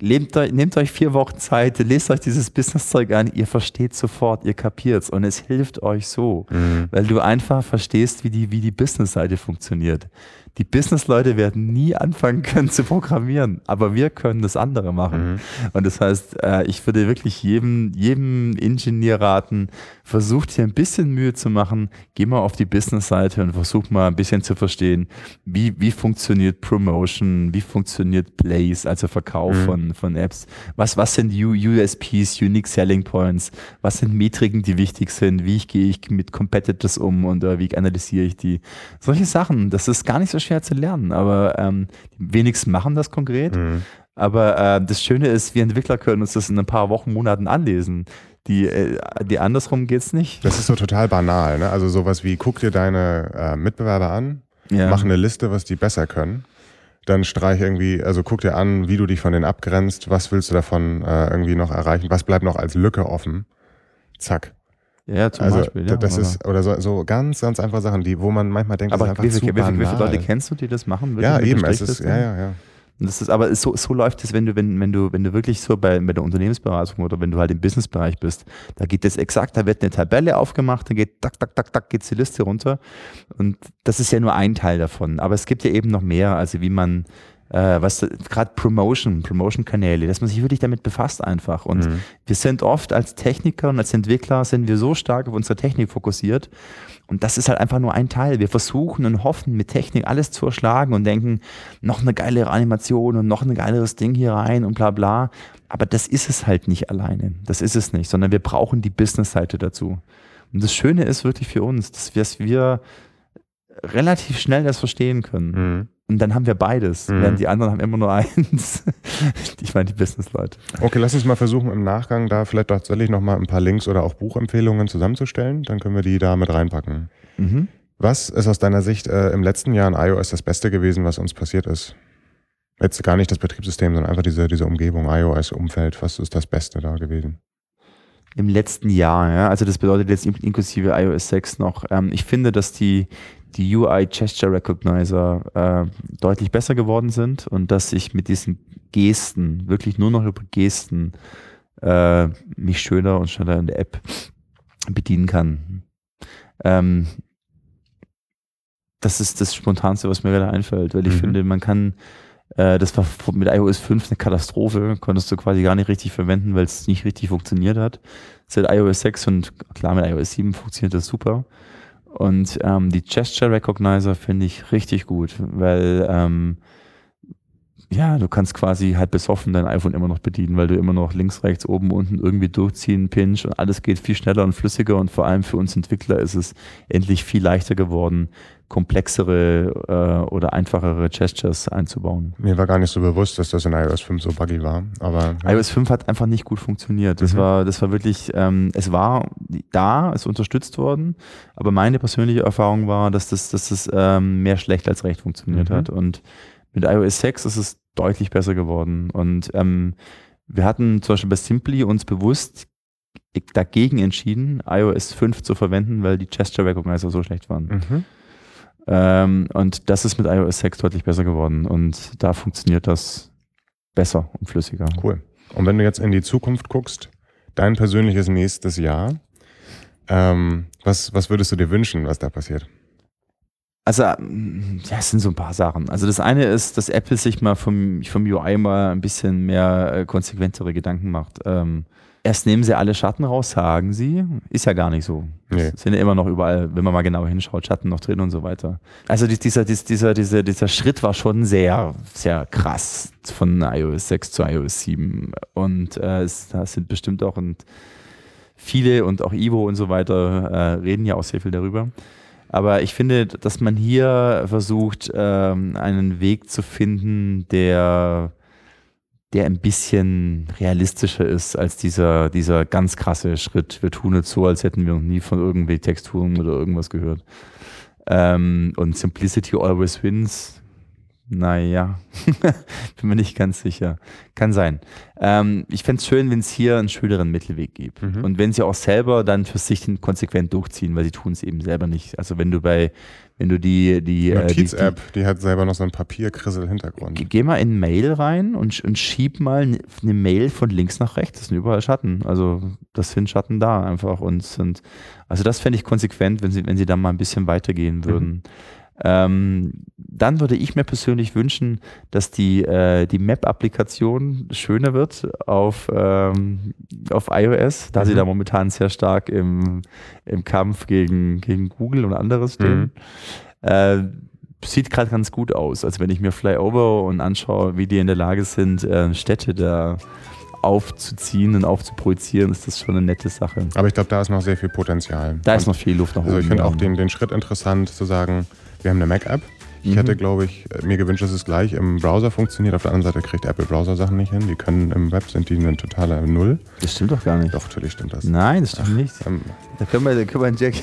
Nehmt euch, nehmt euch vier Wochen Zeit, lest euch dieses Business-Zeug an, ihr versteht sofort, ihr kapiert's und es hilft euch so, Mhm. weil du einfach verstehst, wie die, wie die Business-Seite funktioniert. Die Business-Leute werden nie anfangen können zu programmieren, aber wir können das andere machen. Mhm. Und das heißt, äh, ich würde wirklich jedem, jedem Ingenieur raten, versucht hier ein bisschen Mühe zu machen, geh mal auf die Business-Seite und versuch mal ein bisschen zu verstehen, wie, wie funktioniert Promotion, wie funktioniert Plays, also Verkauf Mhm. von, von Apps, was, was sind USPs, Unique Selling Points, was sind Metriken, die wichtig sind, wie ich gehe ich mit Competitors um und äh, wie analysiere ich die. Solche Sachen, das ist gar nicht so schwer zu lernen, aber ähm, die wenigsten machen das konkret. Mhm. Aber äh, das Schöne ist, wir Entwickler können uns das in ein paar Wochen, Monaten anlesen. Die, äh, die andersrum geht's nicht. Das ist so total banal, ne? Also sowas wie, guck dir deine äh, Mitbewerber an, Ja. mach eine Liste, was die besser können. Dann streich irgendwie, also guck dir an, wie du dich von denen abgrenzt, was willst du davon äh, irgendwie noch erreichen, was bleibt noch als Lücke offen. Zack. Ja, zum also Beispiel. Ja, das aber- ist, oder so, so ganz, ganz einfache Sachen, die, wo man manchmal denkt, aber das ist wie, einfach viele- zu wie, viele- wie viele banal. Leute kennst du, die das machen? Ja, eben, es ist, ja, ja, ja. Das ist, aber so, so läuft es, wenn du, wenn, wenn du, wenn du wirklich so bei, bei der Unternehmensberatung oder wenn du halt im Businessbereich bist, da geht es exakt, da wird eine Tabelle aufgemacht, dann geht tak, tak, tak, tak, geht die Liste runter. Und das ist ja nur ein Teil davon. Aber es gibt ja eben noch mehr, also wie man, äh, was gerade Promotion, Promotion-Kanäle, dass man sich wirklich damit befasst einfach. Und Mhm. wir sind oft als Techniker und als Entwickler sind wir so stark auf unsere Technik fokussiert. Und das ist halt einfach nur ein Teil. Wir versuchen und hoffen, mit Technik alles zu erschlagen und denken, noch eine geilere Animation und noch ein geileres Ding hier rein und bla bla. Aber das ist es halt nicht alleine. Das ist es nicht, sondern wir brauchen die Business-Seite dazu. Und das Schöne ist wirklich für uns, dass wir, relativ schnell das verstehen können. Mhm. Und dann haben wir beides, Mhm. während die anderen haben immer nur *laughs* eins. ich meine die Business-Leute. Okay, lass uns mal versuchen, im Nachgang da vielleicht tatsächlich nochmal ein paar Links oder auch Buchempfehlungen zusammenzustellen. Dann können wir die da mit reinpacken. Mhm. Was ist aus deiner Sicht äh, im letzten Jahr in iOS das Beste gewesen, was uns passiert ist? Jetzt gar nicht das Betriebssystem, sondern einfach diese, diese Umgebung, iOS-Umfeld. Was ist das Beste da gewesen? Im letzten Jahr, ja. Also das bedeutet jetzt in- inklusive iOS 6 noch. Ähm, ich finde, dass die, die UI Gesture Recognizer äh, deutlich besser geworden sind und dass ich mit diesen Gesten, wirklich nur noch über Gesten, äh, mich schöner und schneller in der App bedienen kann. Ähm, das ist das Spontanste, was mir gerade einfällt, weil ich mhm. finde, man kann, äh, das war mit iOS 5 eine Katastrophe, konntest du quasi gar nicht richtig verwenden, weil es nicht richtig funktioniert hat. Seit iOS 6 und klar mit iOS 7 funktioniert das super. Und ähm, die Gesture Recognizer finde ich richtig gut, weil ähm, ja, du kannst quasi halt besoffen dein iPhone immer noch bedienen, weil du immer noch links, rechts, oben, unten irgendwie durchziehen, pinch und alles geht viel schneller und flüssiger und vor allem für uns Entwickler ist es endlich viel leichter geworden, komplexere äh, oder einfachere Gestures einzubauen. Mir war gar nicht so bewusst, dass das in iOS 5 so buggy war. Aber ja. iOS 5 hat einfach nicht gut funktioniert. Das mhm. war, das war wirklich, ähm, es war da, es ist unterstützt worden, aber meine persönliche Erfahrung war, dass das, dass das ähm, mehr schlecht als recht funktioniert mhm. hat. Und mit iOS 6 ist es deutlich besser geworden. Und ähm, wir hatten zum Beispiel bei Simply uns bewusst dagegen entschieden, iOS 5 zu verwenden, weil die Gesture Recognizer so schlecht waren. Mhm. Ähm, und das ist mit iOS 6 deutlich besser geworden und da funktioniert das besser und flüssiger. Cool. Und wenn du jetzt in die Zukunft guckst, dein persönliches nächstes Jahr, ähm, was, was würdest du dir wünschen, was da passiert? Also, mm, ja, es sind so ein paar Sachen. Also, das eine ist, dass Apple sich mal vom, vom UI mal ein bisschen mehr äh, konsequentere Gedanken macht. Ähm, Erst nehmen sie alle Schatten raus, sagen sie. Ist ja gar nicht so. Nee. Sind ja immer noch überall, wenn man mal genau hinschaut, Schatten noch drin und so weiter. Also dieser, dieser, dieser, dieser Schritt war schon sehr, sehr krass von iOS 6 zu iOS 7. Und äh, es, da sind bestimmt auch und viele und auch Ivo und so weiter äh, reden ja auch sehr viel darüber. Aber ich finde, dass man hier versucht, ähm, einen Weg zu finden, der der ein bisschen realistischer ist als dieser, dieser ganz krasse Schritt. Wir tun jetzt so, als hätten wir noch nie von irgendwie Texturen oder irgendwas gehört. Ähm, und Simplicity always wins. Naja, *laughs* bin mir nicht ganz sicher. Kann sein. Ähm, ich fände es schön, wenn es hier einen schöneren Mittelweg gibt. Mhm. Und wenn sie auch selber dann für sich den konsequent durchziehen, weil sie tun es eben selber nicht. Also wenn du bei wenn du die die äh, Notiz-App, die, die, die, hat selber noch so einen Papierkrissel-Hintergrund. Geh mal in Mail rein und, und schieb mal eine Mail von links nach rechts. Das sind überall Schatten. Also das sind Schatten da einfach und sind. Also das fände ich konsequent, wenn sie wenn sie da mal ein bisschen weitergehen würden. Mhm. Ähm, dann würde ich mir persönlich wünschen, dass die, äh, die Map-Applikation schöner wird auf, ähm, auf iOS, da mhm. sie da momentan sehr stark im, im Kampf gegen, gegen Google und anderes stehen. Mhm. Äh, sieht gerade ganz gut aus. Also wenn ich mir Flyover und anschaue, wie die in der Lage sind, äh, Städte da aufzuziehen und aufzuprojizieren, ist das schon eine nette Sache. Aber ich glaube, da ist noch sehr viel Potenzial. Da und ist noch viel Luft nach oben. Also ich finde auch den, den Schritt interessant zu sagen, wir haben eine Mac-App. Ich mhm. hätte, glaube ich, mir gewünscht, dass es gleich im Browser funktioniert. Auf der anderen Seite kriegt Apple Browser-Sachen nicht hin. Die können im Web sind die eine totale Null. Das stimmt doch gar nicht. Doch, natürlich stimmt das. Nein, das stimmt Ach, nicht. Ähm, da können wir, da können wir einen Jack.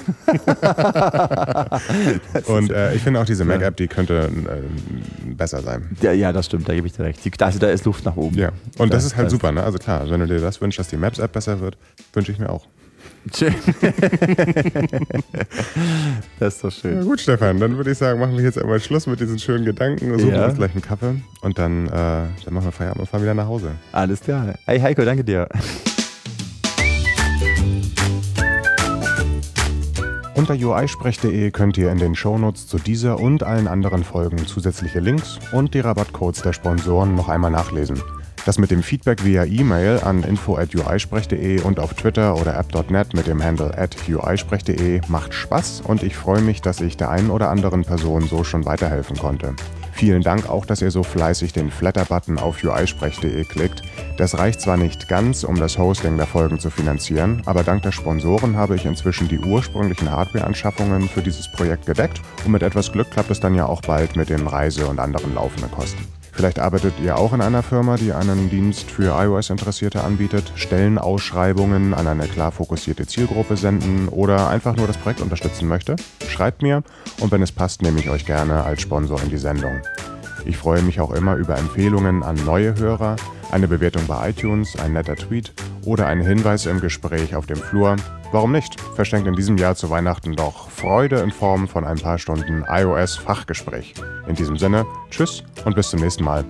*laughs* *laughs* und äh, ich finde auch diese Mac-App, die könnte äh, besser sein. Ja, ja, das stimmt, da gebe ich dir recht. Die, da, da ist Luft nach oben. Ja, und das, das ist halt das super. Ne? Also klar, wenn du dir das wünschst, dass die Maps-App besser wird, wünsche ich mir auch. *laughs* das ist doch schön. Ja, gut, Stefan, dann würde ich sagen, machen wir jetzt einmal Schluss mit diesen schönen Gedanken. Suchen ja. uns gleich einen Kaffee und dann, äh, dann machen wir Feierabend und fahren wieder nach Hause. Alles klar. Hey Heiko, danke dir. Unter uisprech.de könnt ihr in den Shownotes zu dieser und allen anderen Folgen zusätzliche Links und die Rabattcodes der Sponsoren noch einmal nachlesen. Das mit dem Feedback via E-Mail an info.uisprech.de und auf Twitter oder app.net mit dem Handle at uisprech.de macht Spaß und ich freue mich, dass ich der einen oder anderen Person so schon weiterhelfen konnte. Vielen Dank auch, dass ihr so fleißig den Flatter-Button auf uisprech.de klickt. Das reicht zwar nicht ganz, um das Hosting der Folgen zu finanzieren, aber dank der Sponsoren habe ich inzwischen die ursprünglichen Hardware-Anschaffungen für dieses Projekt gedeckt und mit etwas Glück klappt es dann ja auch bald mit den Reise- und anderen laufenden Kosten. Vielleicht arbeitet ihr auch in einer Firma, die einen Dienst für iOS-Interessierte anbietet, Stellenausschreibungen an eine klar fokussierte Zielgruppe senden oder einfach nur das Projekt unterstützen möchte? Schreibt mir und wenn es passt, nehme ich euch gerne als Sponsor in die Sendung. Ich freue mich auch immer über Empfehlungen an neue Hörer, eine Bewertung bei iTunes, ein netter Tweet oder ein Hinweis im Gespräch auf dem Flur. Warum nicht? Verschenkt in diesem Jahr zu Weihnachten doch Freude in Form von ein paar Stunden iOS-Fachgespräch. In diesem Sinne, tschüss und bis zum nächsten Mal.